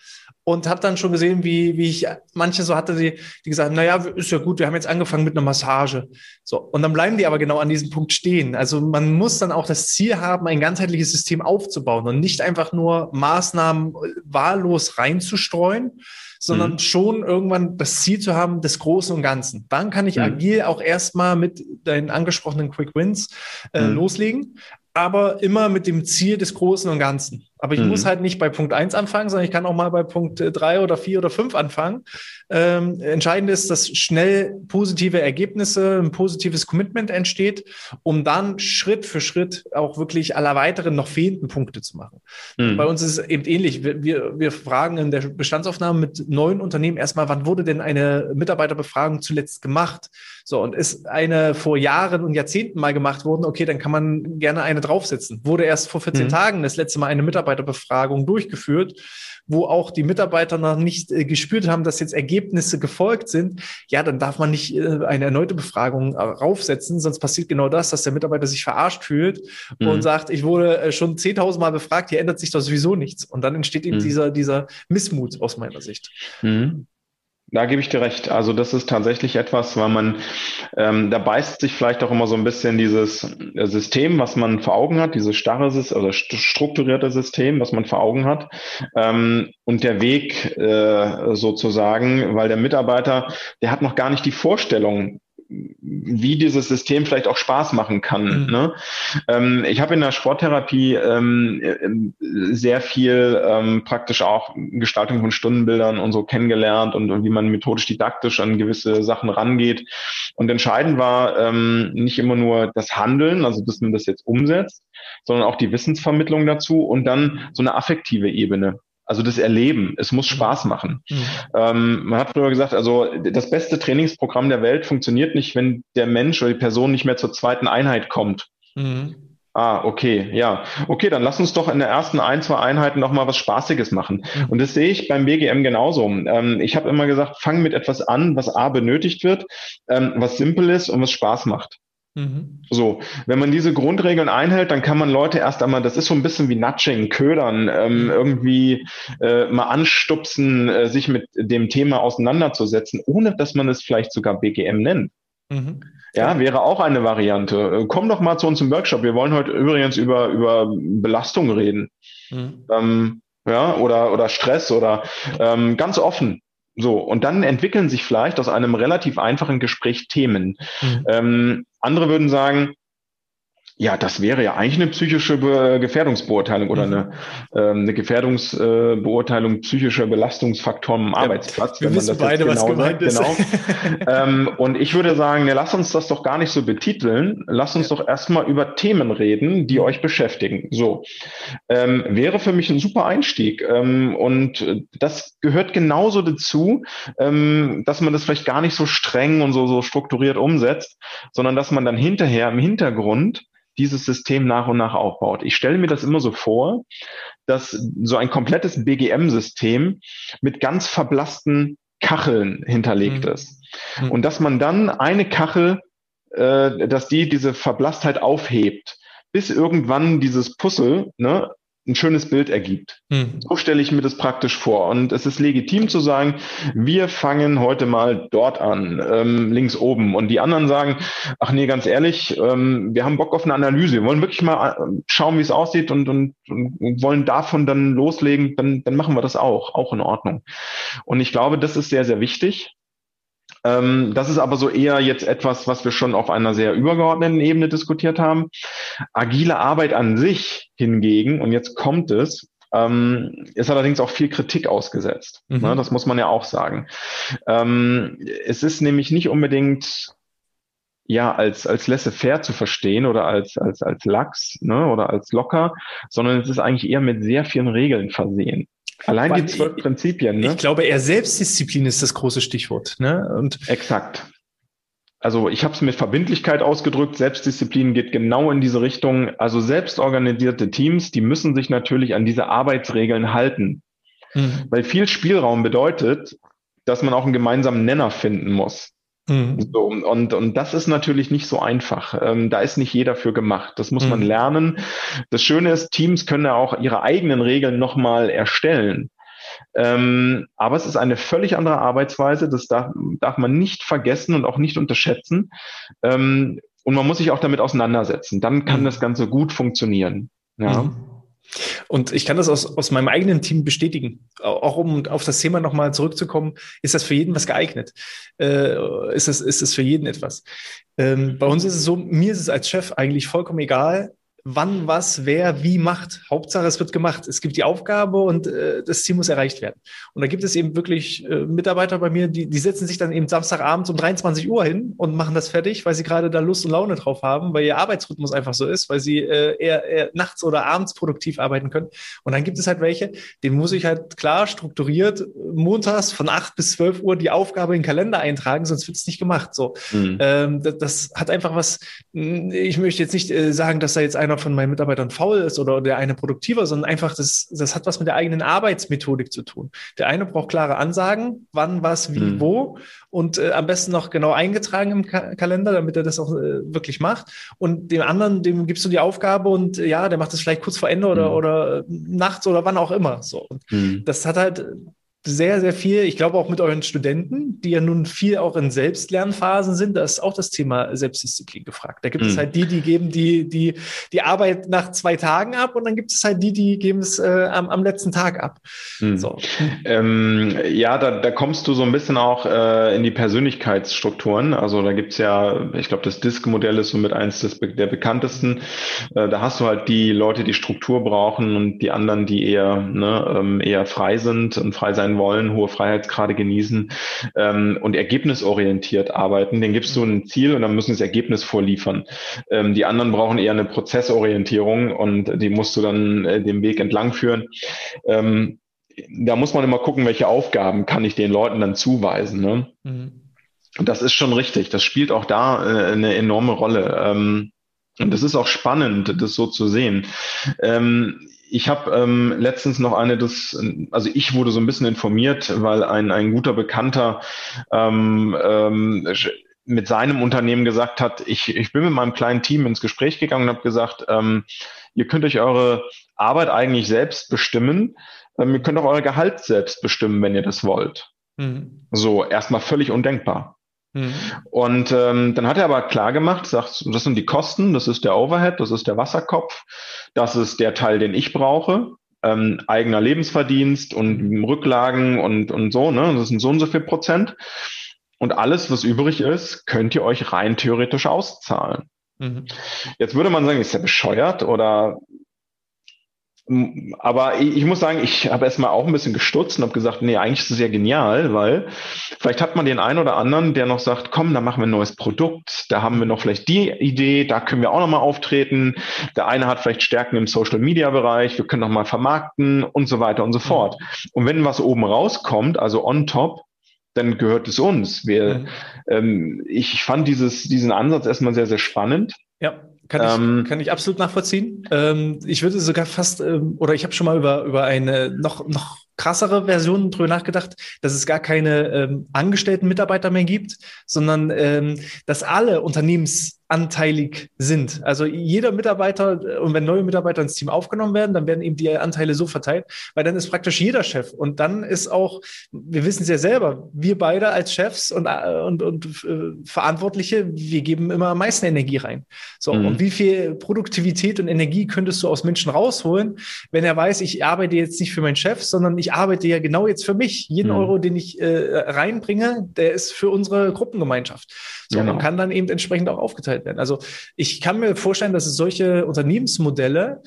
und habe dann schon gesehen, wie, wie ich manche so hatte, die, die gesagt haben, naja, ist ja gut, wir haben jetzt angefangen mit einer Massage. So, und dann bleiben die aber genau an diesem Punkt stehen. Also man muss dann auch das Ziel haben, ein ganzheitliches System aufzubauen und nicht einfach nur Maßnahmen wahllos reinzustreuen, sondern mhm. schon irgendwann das Ziel zu haben des Großen und Ganzen. Dann kann ich mhm. agil auch erstmal mit deinen angesprochenen Quick Wins äh, mhm. loslegen, aber immer mit dem Ziel des Großen und Ganzen. Aber ich mhm. muss halt nicht bei Punkt eins anfangen, sondern ich kann auch mal bei Punkt drei oder vier oder fünf anfangen. Ähm, entscheidend ist, dass schnell positive Ergebnisse, ein positives Commitment entsteht, um dann Schritt für Schritt auch wirklich aller weiteren noch fehlenden Punkte zu machen. Mhm. Bei uns ist es eben ähnlich. Wir, wir, wir fragen in der Bestandsaufnahme mit neuen Unternehmen erstmal, wann wurde denn eine Mitarbeiterbefragung zuletzt gemacht? So, und ist eine vor Jahren und Jahrzehnten mal gemacht worden, okay, dann kann man gerne eine draufsetzen. Wurde erst vor 14 mhm. Tagen das letzte Mal eine Mitarbeiterbefragung durchgeführt, wo auch die Mitarbeiter noch nicht äh, gespürt haben, dass jetzt Ergebnisse gefolgt sind, ja, dann darf man nicht äh, eine erneute Befragung äh, raufsetzen, sonst passiert genau das, dass der Mitarbeiter sich verarscht fühlt mhm. und sagt, ich wurde äh, schon 10.000 Mal befragt, hier ändert sich doch sowieso nichts. Und dann entsteht eben mhm. dieser, dieser Missmut aus meiner Sicht. Mhm. Da gebe ich dir recht. Also das ist tatsächlich etwas, weil man, ähm, da beißt sich vielleicht auch immer so ein bisschen dieses äh, System, was man vor Augen hat, dieses starre, also strukturierte System, was man vor Augen hat, ähm, und der Weg äh, sozusagen, weil der Mitarbeiter, der hat noch gar nicht die Vorstellung, wie dieses System vielleicht auch Spaß machen kann. Mhm. Ne? Ähm, ich habe in der Sporttherapie ähm, äh, sehr viel ähm, praktisch auch Gestaltung von Stundenbildern und so kennengelernt und, und wie man methodisch didaktisch an gewisse Sachen rangeht. Und entscheidend war ähm, nicht immer nur das Handeln, also dass man das jetzt umsetzt, sondern auch die Wissensvermittlung dazu und dann so eine affektive Ebene. Also das Erleben, es muss mhm. Spaß machen. Mhm. Ähm, man hat früher gesagt, also das beste Trainingsprogramm der Welt funktioniert nicht, wenn der Mensch oder die Person nicht mehr zur zweiten Einheit kommt. Mhm. Ah, okay, ja. Okay, dann lass uns doch in der ersten ein, zwei Einheiten noch mal was Spaßiges machen. Mhm. Und das sehe ich beim BGM genauso. Ähm, ich habe immer gesagt, fang mit etwas an, was A benötigt wird, ähm, was simpel ist und was Spaß macht. Mhm. So, wenn man diese Grundregeln einhält, dann kann man Leute erst einmal, das ist so ein bisschen wie Nudging, Ködern, ähm, mhm. irgendwie äh, mal anstupsen, äh, sich mit dem Thema auseinanderzusetzen, ohne dass man es vielleicht sogar BGM nennt. Mhm. Ja, wäre auch eine Variante. Äh, komm doch mal zu uns im Workshop. Wir wollen heute übrigens über, über Belastung reden. Mhm. Ähm, ja, oder, oder Stress oder ähm, ganz offen. So, und dann entwickeln sich vielleicht aus einem relativ einfachen Gespräch Themen. Mhm. Ähm, andere würden sagen, ja, das wäre ja eigentlich eine psychische Be Gefährdungsbeurteilung oder mhm. eine, ähm, eine Gefährdungsbeurteilung äh, psychischer Belastungsfaktoren am Arbeitsplatz. wir wenn man das beide, genau was gemeint ist. Genau. ähm, und ich würde sagen, ne, lass uns das doch gar nicht so betiteln. Lass uns ja. doch erstmal über Themen reden, die euch beschäftigen. So. Ähm, wäre für mich ein super Einstieg. Ähm, und das gehört genauso dazu, ähm, dass man das vielleicht gar nicht so streng und so, so strukturiert umsetzt, sondern dass man dann hinterher im Hintergrund dieses System nach und nach aufbaut. Ich stelle mir das immer so vor, dass so ein komplettes BGM-System mit ganz verblassten Kacheln hinterlegt mhm. ist. Mhm. Und dass man dann eine Kachel, äh, dass die diese Verblasstheit aufhebt, bis irgendwann dieses Puzzle ne, ein schönes Bild ergibt. Mhm. So stelle ich mir das praktisch vor. Und es ist legitim zu sagen, wir fangen heute mal dort an, ähm, links oben. Und die anderen sagen, ach nee, ganz ehrlich, ähm, wir haben Bock auf eine Analyse. Wir wollen wirklich mal äh, schauen, wie es aussieht und, und, und wollen davon dann loslegen. Dann, dann machen wir das auch, auch in Ordnung. Und ich glaube, das ist sehr, sehr wichtig. Ähm, das ist aber so eher jetzt etwas, was wir schon auf einer sehr übergeordneten Ebene diskutiert haben. Agile Arbeit an sich hingegen, und jetzt kommt es, ähm, ist allerdings auch viel Kritik ausgesetzt. Mhm. Ne, das muss man ja auch sagen. Ähm, es ist nämlich nicht unbedingt ja als als laissez-faire zu verstehen oder als als als lax ne, oder als locker, sondern es ist eigentlich eher mit sehr vielen Regeln versehen. Allein die zwölf Prinzipien. Ne? Ich glaube, eher Selbstdisziplin ist das große Stichwort. Ne? Und Exakt. Also ich habe es mit Verbindlichkeit ausgedrückt. Selbstdisziplin geht genau in diese Richtung. Also selbstorganisierte Teams, die müssen sich natürlich an diese Arbeitsregeln halten. Mhm. Weil viel Spielraum bedeutet, dass man auch einen gemeinsamen Nenner finden muss. Mhm. So, und, und das ist natürlich nicht so einfach. Ähm, da ist nicht jeder für gemacht. Das muss mhm. man lernen. Das Schöne ist, Teams können ja auch ihre eigenen Regeln nochmal erstellen. Ähm, aber es ist eine völlig andere Arbeitsweise. Das darf, darf man nicht vergessen und auch nicht unterschätzen. Ähm, und man muss sich auch damit auseinandersetzen. Dann kann mhm. das Ganze gut funktionieren. Ja. Mhm. Und ich kann das aus, aus meinem eigenen Team bestätigen. Auch um auf das Thema nochmal zurückzukommen, ist das für jeden was geeignet? Äh, ist, das, ist das für jeden etwas? Ähm, bei uns ist es so, mir ist es als Chef eigentlich vollkommen egal, wann, was, wer, wie macht. Hauptsache, es wird gemacht. Es gibt die Aufgabe und äh, das Ziel muss erreicht werden. Und da gibt es eben wirklich äh, Mitarbeiter bei mir, die, die setzen sich dann eben Samstagabends um 23 Uhr hin und machen das fertig, weil sie gerade da Lust und Laune drauf haben, weil ihr Arbeitsrhythmus einfach so ist, weil sie äh, eher, eher nachts oder abends produktiv arbeiten können. Und dann gibt es halt welche, denen muss ich halt klar strukturiert montags von 8 bis 12 Uhr die Aufgabe in den Kalender eintragen, sonst wird es nicht gemacht. So, mhm. ähm, das, das, hat einfach was, ich möchte jetzt nicht äh, sagen, dass da jetzt einer einer von meinen Mitarbeitern faul ist oder der eine produktiver, sondern einfach, das, das hat was mit der eigenen Arbeitsmethodik zu tun. Der eine braucht klare Ansagen, wann, was, wie, mhm. wo und äh, am besten noch genau eingetragen im Ka Kalender, damit er das auch äh, wirklich macht. Und dem anderen, dem gibst du die Aufgabe und äh, ja, der macht das vielleicht kurz vor Ende oder, mhm. oder nachts oder wann auch immer. So. Und mhm. das hat halt sehr, sehr viel. Ich glaube auch mit euren Studenten, die ja nun viel auch in Selbstlernphasen sind, da ist auch das Thema Selbstdisziplin gefragt. Da gibt mhm. es halt die, die geben die, die, die Arbeit nach zwei Tagen ab und dann gibt es halt die, die geben es äh, am, am letzten Tag ab. Mhm. So. Ähm, ja, da, da kommst du so ein bisschen auch äh, in die Persönlichkeitsstrukturen. Also da gibt's ja, ich glaube, das Disk-Modell ist somit eins des, der bekanntesten. Äh, da hast du halt die Leute, die Struktur brauchen und die anderen, die eher, ne, ähm, eher frei sind und frei sein sein wollen, hohe Freiheitsgrade genießen ähm, und ergebnisorientiert arbeiten. Den gibst du ein Ziel und dann müssen sie das Ergebnis vorliefern. Ähm, die anderen brauchen eher eine Prozessorientierung und die musst du dann äh, den Weg entlang führen. Ähm, da muss man immer gucken, welche Aufgaben kann ich den Leuten dann zuweisen. Ne? Mhm. Das ist schon richtig. Das spielt auch da äh, eine enorme Rolle. Ähm, und das ist auch spannend, das so zu sehen. Ähm, ich habe ähm, letztens noch eine, das, also ich wurde so ein bisschen informiert, weil ein, ein guter Bekannter ähm, ähm, mit seinem Unternehmen gesagt hat, ich, ich bin mit meinem kleinen Team ins Gespräch gegangen und habe gesagt, ähm, ihr könnt euch eure Arbeit eigentlich selbst bestimmen. Ähm, ihr könnt auch euer Gehalt selbst bestimmen, wenn ihr das wollt. Mhm. So, erstmal völlig undenkbar. Mhm. Und ähm, dann hat er aber klar gemacht, sagt, das sind die Kosten, das ist der Overhead, das ist der Wasserkopf, das ist der Teil, den ich brauche, ähm, eigener Lebensverdienst und Rücklagen und, und so, ne? Das sind so und so viel Prozent. Und alles, was übrig ist, könnt ihr euch rein theoretisch auszahlen. Mhm. Jetzt würde man sagen, ist ja bescheuert oder aber ich, muss sagen, ich habe erstmal auch ein bisschen gestutzt und habe gesagt, nee, eigentlich ist es ja genial, weil vielleicht hat man den einen oder anderen, der noch sagt, komm, da machen wir ein neues Produkt, da haben wir noch vielleicht die Idee, da können wir auch nochmal auftreten. Der eine hat vielleicht Stärken im Social-Media-Bereich, wir können nochmal vermarkten und so weiter und so fort. Und wenn was oben rauskommt, also on top, dann gehört es uns. Wir, mhm. ähm, ich fand dieses, diesen Ansatz erstmal sehr, sehr spannend. Ja. Kann ich, ähm, kann ich absolut nachvollziehen. Ähm, ich würde sogar fast, ähm, oder ich habe schon mal über, über eine noch, noch krassere Version drüber nachgedacht, dass es gar keine ähm, angestellten Mitarbeiter mehr gibt, sondern ähm, dass alle Unternehmens anteilig sind. Also jeder Mitarbeiter, und wenn neue Mitarbeiter ins Team aufgenommen werden, dann werden eben die Anteile so verteilt, weil dann ist praktisch jeder Chef. Und dann ist auch, wir wissen es ja selber, wir beide als Chefs und, und, und äh, Verantwortliche, wir geben immer am meisten Energie rein. So, mhm. und wie viel Produktivität und Energie könntest du aus Menschen rausholen, wenn er weiß, ich arbeite jetzt nicht für meinen Chef, sondern ich arbeite ja genau jetzt für mich. Jeden mhm. Euro, den ich äh, reinbringe, der ist für unsere Gruppengemeinschaft. So, genau. und kann dann eben entsprechend auch aufgeteilt werden. Also ich kann mir vorstellen, dass es solche Unternehmensmodelle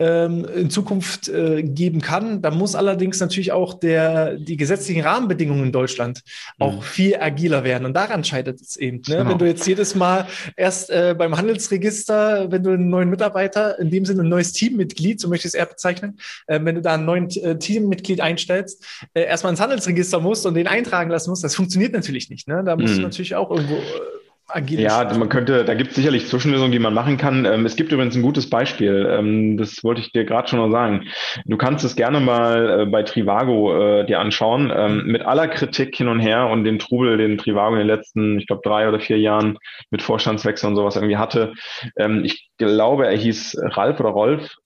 ähm, in Zukunft äh, geben kann. Da muss allerdings natürlich auch der, die gesetzlichen Rahmenbedingungen in Deutschland mhm. auch viel agiler werden. Und daran scheitert es eben. Ne? Genau. Wenn du jetzt jedes Mal erst äh, beim Handelsregister, wenn du einen neuen Mitarbeiter, in dem Sinne ein neues Teammitglied, so möchte ich es eher bezeichnen, äh, wenn du da einen neuen äh, Teammitglied einstellst, äh, erstmal ins Handelsregister musst und den eintragen lassen musst, das funktioniert natürlich nicht. Ne? Da musst mhm. du natürlich auch irgendwo äh, agile Ja, man könnte, da gibt es sicherlich Zwischenlösungen, die man machen kann. Ähm, es gibt übrigens ein gutes Beispiel. Ähm, das wollte ich dir gerade schon noch sagen. Du kannst es gerne mal äh, bei Trivago äh, dir anschauen. Ähm, mit aller Kritik hin und her und dem Trubel, den Trivago in den letzten, ich glaube, drei oder vier Jahren mit Vorstandswechsel und sowas irgendwie hatte. Ich glaube, er hieß Ralf oder Rolf.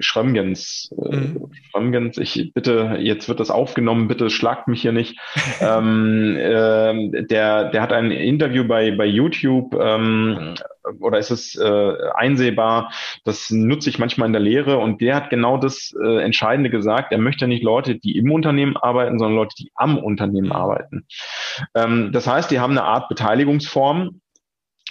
Schrömgens, äh, mhm. Schrömgens, ich bitte, jetzt wird das aufgenommen, bitte schlagt mich hier nicht. ähm, äh, der, der hat ein Interview bei, bei YouTube ähm, oder ist es äh, einsehbar, das nutze ich manchmal in der Lehre und der hat genau das äh, Entscheidende gesagt. Er möchte nicht Leute, die im Unternehmen arbeiten, sondern Leute, die am Unternehmen arbeiten. Ähm, das heißt, die haben eine Art Beteiligungsform,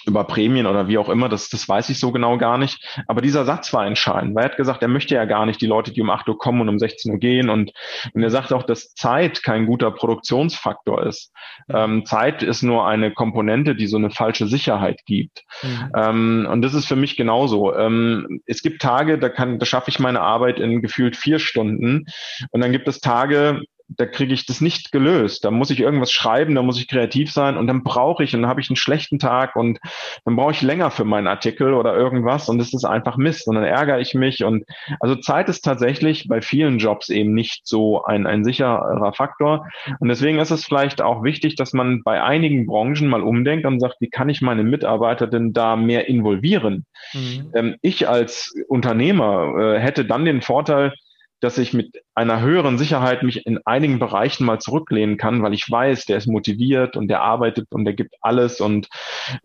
über Prämien oder wie auch immer, das, das weiß ich so genau gar nicht. Aber dieser Satz war entscheidend, weil er hat gesagt, er möchte ja gar nicht die Leute, die um 8 Uhr kommen und um 16 Uhr gehen. Und, und er sagt auch, dass Zeit kein guter Produktionsfaktor ist. Ähm, Zeit ist nur eine Komponente, die so eine falsche Sicherheit gibt. Mhm. Ähm, und das ist für mich genauso. Ähm, es gibt Tage, da kann, da schaffe ich meine Arbeit in gefühlt vier Stunden. Und dann gibt es Tage, da kriege ich das nicht gelöst. Da muss ich irgendwas schreiben, da muss ich kreativ sein und dann brauche ich und dann habe ich einen schlechten Tag und dann brauche ich länger für meinen Artikel oder irgendwas und das ist einfach Mist und dann ärgere ich mich und also Zeit ist tatsächlich bei vielen Jobs eben nicht so ein, ein sicherer Faktor und deswegen ist es vielleicht auch wichtig, dass man bei einigen Branchen mal umdenkt und sagt, wie kann ich meine Mitarbeiter denn da mehr involvieren? Mhm. Ähm, ich als Unternehmer äh, hätte dann den Vorteil, dass ich mit einer höheren Sicherheit mich in einigen Bereichen mal zurücklehnen kann, weil ich weiß, der ist motiviert und der arbeitet und der gibt alles und,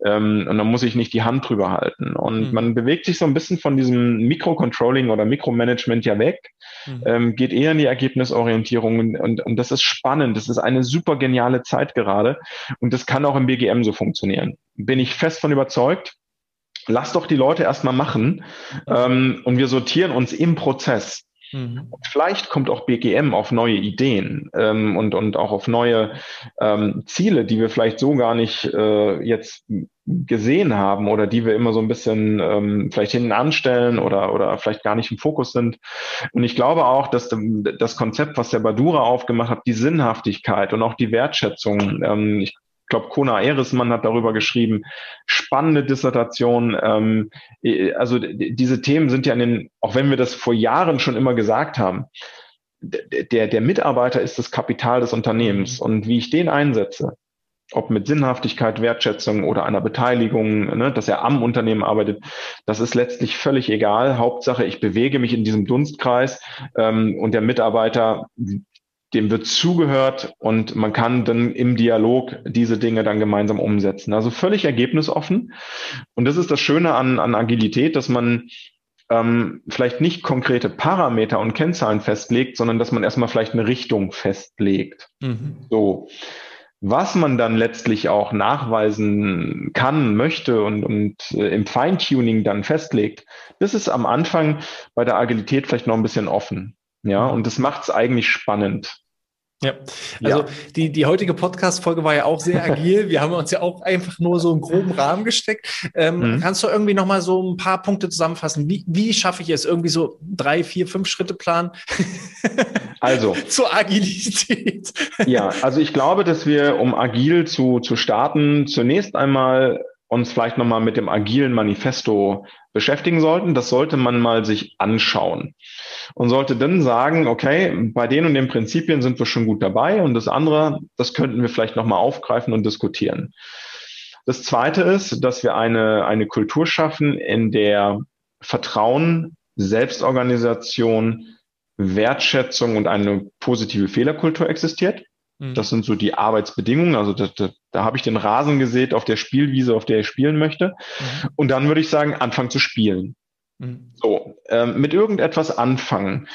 ähm, und dann muss ich nicht die Hand drüber halten. Und mhm. man bewegt sich so ein bisschen von diesem Mikrocontrolling oder Mikromanagement ja weg, mhm. ähm, geht eher in die Ergebnisorientierung und, und, und das ist spannend. Das ist eine super geniale Zeit gerade und das kann auch im BGM so funktionieren. Bin ich fest von überzeugt. Lass doch die Leute erstmal machen ähm, und wir sortieren uns im Prozess. Mhm. Vielleicht kommt auch BGM auf neue Ideen ähm, und, und auch auf neue ähm, Ziele, die wir vielleicht so gar nicht äh, jetzt gesehen haben oder die wir immer so ein bisschen ähm, vielleicht hinten anstellen oder, oder vielleicht gar nicht im Fokus sind. Und ich glaube auch, dass das Konzept, was der Badura aufgemacht hat, die Sinnhaftigkeit und auch die Wertschätzung, ähm, ich glaube, Kona Erismann hat darüber geschrieben. Spannende Dissertation. Ähm, also diese Themen sind ja in den, auch wenn wir das vor Jahren schon immer gesagt haben, der, der Mitarbeiter ist das Kapital des Unternehmens mhm. und wie ich den einsetze, ob mit Sinnhaftigkeit, Wertschätzung oder einer Beteiligung, ne, dass er am Unternehmen arbeitet, das ist letztlich völlig egal. Hauptsache, ich bewege mich in diesem Dunstkreis ähm, und der Mitarbeiter dem wird zugehört und man kann dann im Dialog diese Dinge dann gemeinsam umsetzen. Also völlig ergebnisoffen. Und das ist das Schöne an, an Agilität, dass man ähm, vielleicht nicht konkrete Parameter und Kennzahlen festlegt, sondern dass man erstmal vielleicht eine Richtung festlegt. Mhm. So. Was man dann letztlich auch nachweisen kann, möchte und, und äh, im Feintuning dann festlegt, das ist am Anfang bei der Agilität vielleicht noch ein bisschen offen. Ja, und das macht es eigentlich spannend. Ja, also ja. Die, die heutige Podcast-Folge war ja auch sehr agil. Wir haben uns ja auch einfach nur so einen groben Rahmen gesteckt. Ähm, mhm. Kannst du irgendwie nochmal so ein paar Punkte zusammenfassen? Wie, wie schaffe ich es? Irgendwie so drei, vier, fünf Schritte planen? Also. Zur Agilität. ja, also ich glaube, dass wir, um agil zu, zu starten, zunächst einmal uns vielleicht nochmal mit dem agilen Manifesto beschäftigen sollten. Das sollte man mal sich anschauen und sollte dann sagen, okay, bei den und den Prinzipien sind wir schon gut dabei und das andere, das könnten wir vielleicht nochmal aufgreifen und diskutieren. Das zweite ist, dass wir eine, eine Kultur schaffen, in der Vertrauen, Selbstorganisation, Wertschätzung und eine positive Fehlerkultur existiert. Mhm. Das sind so die Arbeitsbedingungen. Also da, da, da habe ich den Rasen gesät auf der Spielwiese, auf der ich spielen möchte. Mhm. Und dann würde ich sagen, anfangen zu spielen. Mhm. So, ähm, mit irgendetwas anfangen.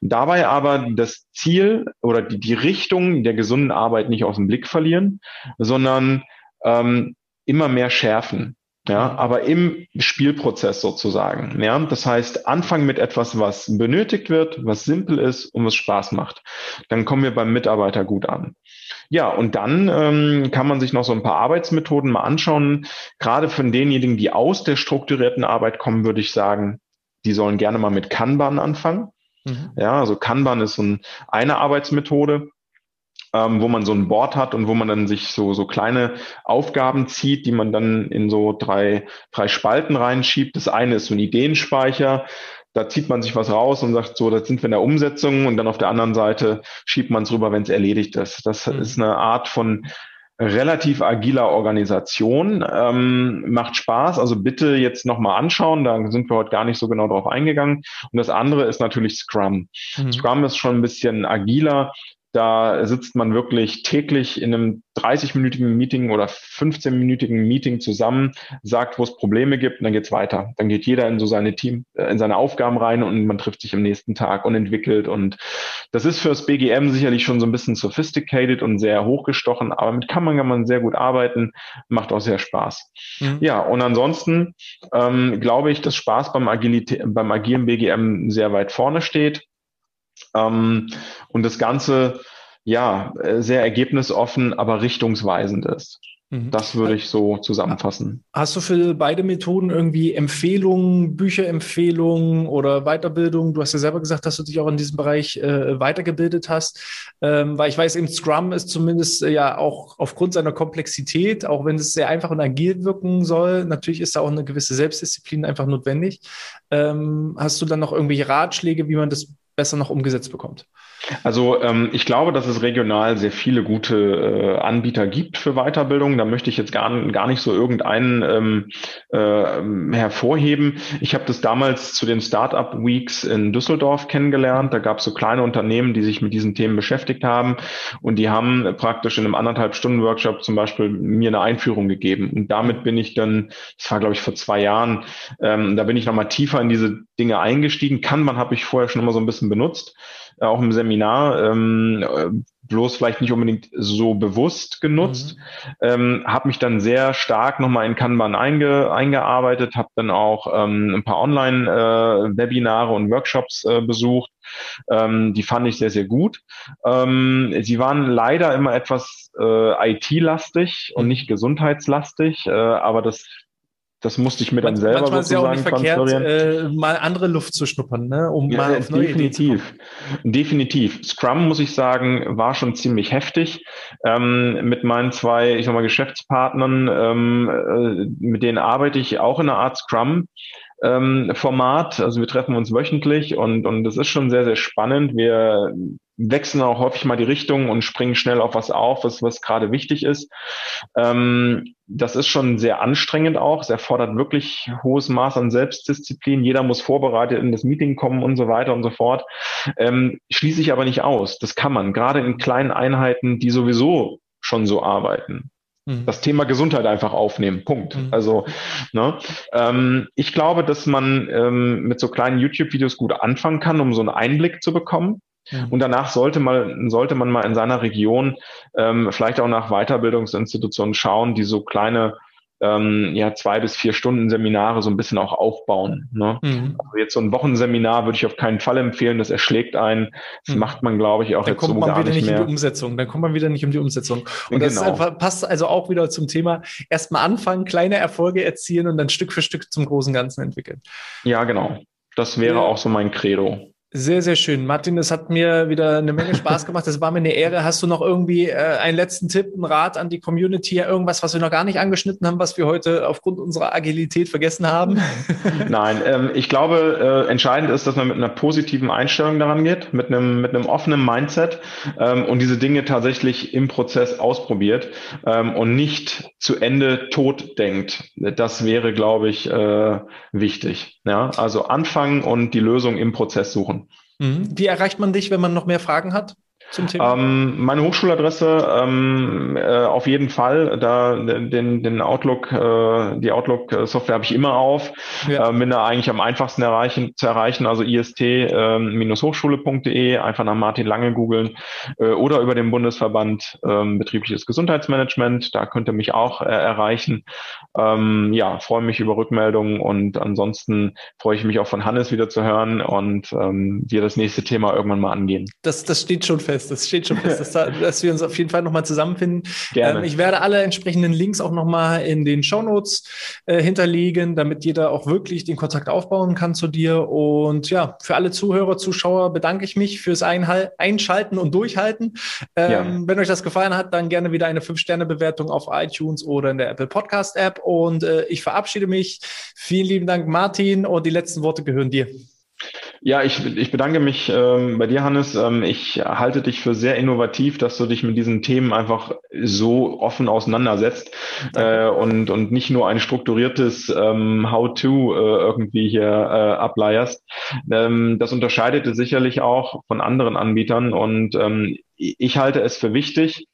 Dabei aber das Ziel oder die, die Richtung der gesunden Arbeit nicht aus dem Blick verlieren, sondern ähm, immer mehr schärfen. Ja, aber im Spielprozess sozusagen. Ja, das heißt, anfangen mit etwas, was benötigt wird, was simpel ist und was Spaß macht. Dann kommen wir beim Mitarbeiter gut an. Ja, und dann ähm, kann man sich noch so ein paar Arbeitsmethoden mal anschauen. Gerade von denjenigen, die aus der strukturierten Arbeit kommen, würde ich sagen, die sollen gerne mal mit Kanban anfangen. Mhm. Ja, also Kanban ist so ein, eine Arbeitsmethode ähm, wo man so ein Board hat und wo man dann sich so, so kleine Aufgaben zieht, die man dann in so drei, drei Spalten reinschiebt. Das eine ist so ein Ideenspeicher. Da zieht man sich was raus und sagt, so, das sind wir in der Umsetzung und dann auf der anderen Seite schiebt man es rüber, wenn es erledigt ist. Das mhm. ist eine Art von relativ agiler Organisation. Ähm, macht Spaß. Also bitte jetzt nochmal anschauen. Da sind wir heute gar nicht so genau drauf eingegangen. Und das andere ist natürlich Scrum. Mhm. Scrum ist schon ein bisschen agiler. Da sitzt man wirklich täglich in einem 30-minütigen Meeting oder 15-minütigen Meeting zusammen, sagt, wo es Probleme gibt, und dann geht's weiter. Dann geht jeder in so seine Team, äh, in seine Aufgaben rein und man trifft sich am nächsten Tag und entwickelt. Und das ist fürs BGM sicherlich schon so ein bisschen sophisticated und sehr hochgestochen, aber mit kann man, kann man sehr gut arbeiten, macht auch sehr Spaß. Mhm. Ja, und ansonsten ähm, glaube ich, dass Spaß beim, Agilität, beim agilen BGM sehr weit vorne steht. Ähm, und das Ganze, ja, äh, sehr ergebnisoffen, aber richtungsweisend ist. Mhm. Das würde ich so zusammenfassen. Hast du für beide Methoden irgendwie Empfehlungen, Bücherempfehlungen oder Weiterbildung? Du hast ja selber gesagt, dass du dich auch in diesem Bereich äh, weitergebildet hast, ähm, weil ich weiß, eben Scrum ist zumindest äh, ja auch aufgrund seiner Komplexität, auch wenn es sehr einfach und agil wirken soll, natürlich ist da auch eine gewisse Selbstdisziplin einfach notwendig. Ähm, hast du dann noch irgendwelche Ratschläge, wie man das besser noch umgesetzt bekommt? Also ähm, ich glaube, dass es regional sehr viele gute äh, Anbieter gibt für Weiterbildung. Da möchte ich jetzt gar, gar nicht so irgendeinen ähm, äh, hervorheben. Ich habe das damals zu den Startup Weeks in Düsseldorf kennengelernt. Da gab es so kleine Unternehmen, die sich mit diesen Themen beschäftigt haben und die haben praktisch in einem anderthalb Stunden Workshop zum Beispiel mir eine Einführung gegeben. Und damit bin ich dann, das war glaube ich vor zwei Jahren, ähm, da bin ich nochmal tiefer in diese Dinge eingestiegen. Kanban habe ich vorher schon immer so ein bisschen benutzt auch im Seminar, ähm, äh, bloß vielleicht nicht unbedingt so bewusst genutzt. Mhm. Ähm, habe mich dann sehr stark nochmal in Kanban einge, eingearbeitet, habe dann auch ähm, ein paar Online-Webinare äh, und Workshops äh, besucht. Ähm, die fand ich sehr, sehr gut. Ähm, sie waren leider immer etwas äh, IT-lastig und nicht gesundheitslastig, äh, aber das das musste ich mir dann selber Manchmal sozusagen ist ja auch nicht verkehrt, äh, mal andere Luft zu schnuppern, ne? um ja, mal auf neue Definitiv, definitiv. Scrum muss ich sagen, war schon ziemlich heftig. Ähm, mit meinen zwei, ich sag mal, Geschäftspartnern, ähm, äh, mit denen arbeite ich auch in einer Art Scrum. Ähm, Format, also wir treffen uns wöchentlich und, und das ist schon sehr, sehr spannend. Wir wechseln auch häufig mal die Richtung und springen schnell auf was auf, was, was gerade wichtig ist. Ähm, das ist schon sehr anstrengend auch. Es erfordert wirklich hohes Maß an Selbstdisziplin. Jeder muss vorbereitet in das Meeting kommen und so weiter und so fort. Ähm, schließe ich aber nicht aus. Das kann man, gerade in kleinen Einheiten, die sowieso schon so arbeiten. Mhm. Das Thema Gesundheit einfach aufnehmen. Punkt. Mhm. Also, ne, ähm, ich glaube, dass man ähm, mit so kleinen YouTube-Videos gut anfangen kann, um so einen Einblick zu bekommen. Mhm. Und danach sollte man, sollte man mal in seiner Region ähm, vielleicht auch nach Weiterbildungsinstitutionen schauen, die so kleine ähm, ja, zwei bis vier Stunden Seminare so ein bisschen auch aufbauen. Ne? Mhm. Also jetzt so ein Wochenseminar würde ich auf keinen Fall empfehlen, das erschlägt einen. Das mhm. macht man, glaube ich, auch dann jetzt kommt so man gar wieder nicht mehr. in die Umsetzung. Dann kommt man wieder nicht um die Umsetzung. Und das genau. einfach, passt also auch wieder zum Thema erstmal anfangen, kleine Erfolge erzielen und dann Stück für Stück zum großen Ganzen entwickeln. Ja, genau. Das wäre ja. auch so mein Credo. Sehr, sehr schön. Martin, es hat mir wieder eine Menge Spaß gemacht. Das war mir eine Ehre. Hast du noch irgendwie äh, einen letzten Tipp, einen Rat an die Community, irgendwas, was wir noch gar nicht angeschnitten haben, was wir heute aufgrund unserer Agilität vergessen haben? Nein, ähm, ich glaube, äh, entscheidend ist, dass man mit einer positiven Einstellung daran geht, mit einem, mit einem offenen Mindset ähm, und diese Dinge tatsächlich im Prozess ausprobiert ähm, und nicht zu Ende tot denkt. Das wäre, glaube ich, äh, wichtig. Ja, also anfangen und die Lösung im Prozess suchen. Mhm. Wie erreicht man dich, wenn man noch mehr Fragen hat? Zum Thema? Ähm, meine Hochschuladresse ähm, äh, auf jeden Fall. Da den, den Outlook, äh, die Outlook-Software habe ich immer auf. Ja. Ähm, bin da eigentlich am einfachsten erreichen, zu erreichen. Also ist-hochschule.de, ähm, einfach nach Martin Lange googeln äh, oder über den Bundesverband ähm, Betriebliches Gesundheitsmanagement. Da könnt ihr mich auch äh, erreichen. Ähm, ja, freue mich über Rückmeldungen und ansonsten freue ich mich auch von Hannes wieder zu hören und ähm, wir das nächste Thema irgendwann mal angehen. Das, das steht schon fest fest. Das steht schon fest, dass, dass wir uns auf jeden Fall nochmal zusammenfinden. Gerne. Ähm, ich werde alle entsprechenden Links auch nochmal in den Shownotes äh, hinterlegen, damit jeder auch wirklich den Kontakt aufbauen kann zu dir. Und ja, für alle Zuhörer, Zuschauer bedanke ich mich fürs Einhal Einschalten und Durchhalten. Ähm, ja. Wenn euch das gefallen hat, dann gerne wieder eine 5-Sterne-Bewertung auf iTunes oder in der Apple Podcast App. Und äh, ich verabschiede mich. Vielen lieben Dank, Martin. Und die letzten Worte gehören dir. Ja, ich, ich bedanke mich ähm, bei dir, Hannes. Ähm, ich halte dich für sehr innovativ, dass du dich mit diesen Themen einfach so offen auseinandersetzt äh, und, und nicht nur ein strukturiertes ähm, How-to äh, irgendwie hier äh, ableierst. Ähm, das unterscheidet es sicherlich auch von anderen Anbietern und ähm, ich halte es für wichtig,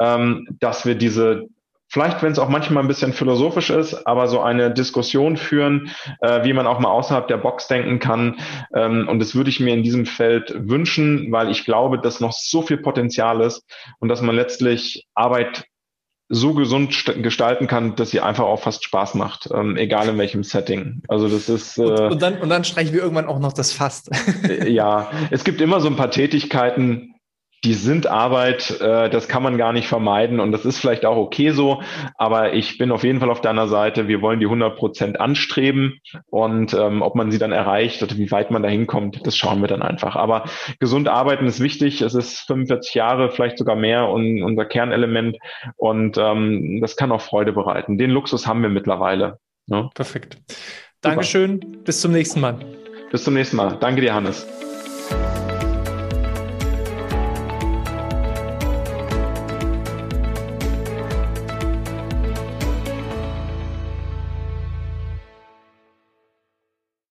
ähm, dass wir diese vielleicht, wenn es auch manchmal ein bisschen philosophisch ist, aber so eine Diskussion führen, äh, wie man auch mal außerhalb der Box denken kann. Ähm, und das würde ich mir in diesem Feld wünschen, weil ich glaube, dass noch so viel Potenzial ist und dass man letztlich Arbeit so gesund gestalten kann, dass sie einfach auch fast Spaß macht, ähm, egal in welchem Setting. Also das ist äh, und, und dann und dann streichen wir irgendwann auch noch das Fast. ja, es gibt immer so ein paar Tätigkeiten, die sind Arbeit, äh, das kann man gar nicht vermeiden und das ist vielleicht auch okay so, aber ich bin auf jeden Fall auf deiner Seite. Wir wollen die 100 Prozent anstreben und ähm, ob man sie dann erreicht oder wie weit man da hinkommt, das schauen wir dann einfach. Aber gesund arbeiten ist wichtig. Es ist 45 Jahre, vielleicht sogar mehr und unser Kernelement und ähm, das kann auch Freude bereiten. Den Luxus haben wir mittlerweile. Ja. Perfekt. Dankeschön. Super. Bis zum nächsten Mal. Bis zum nächsten Mal. Danke dir, Hannes.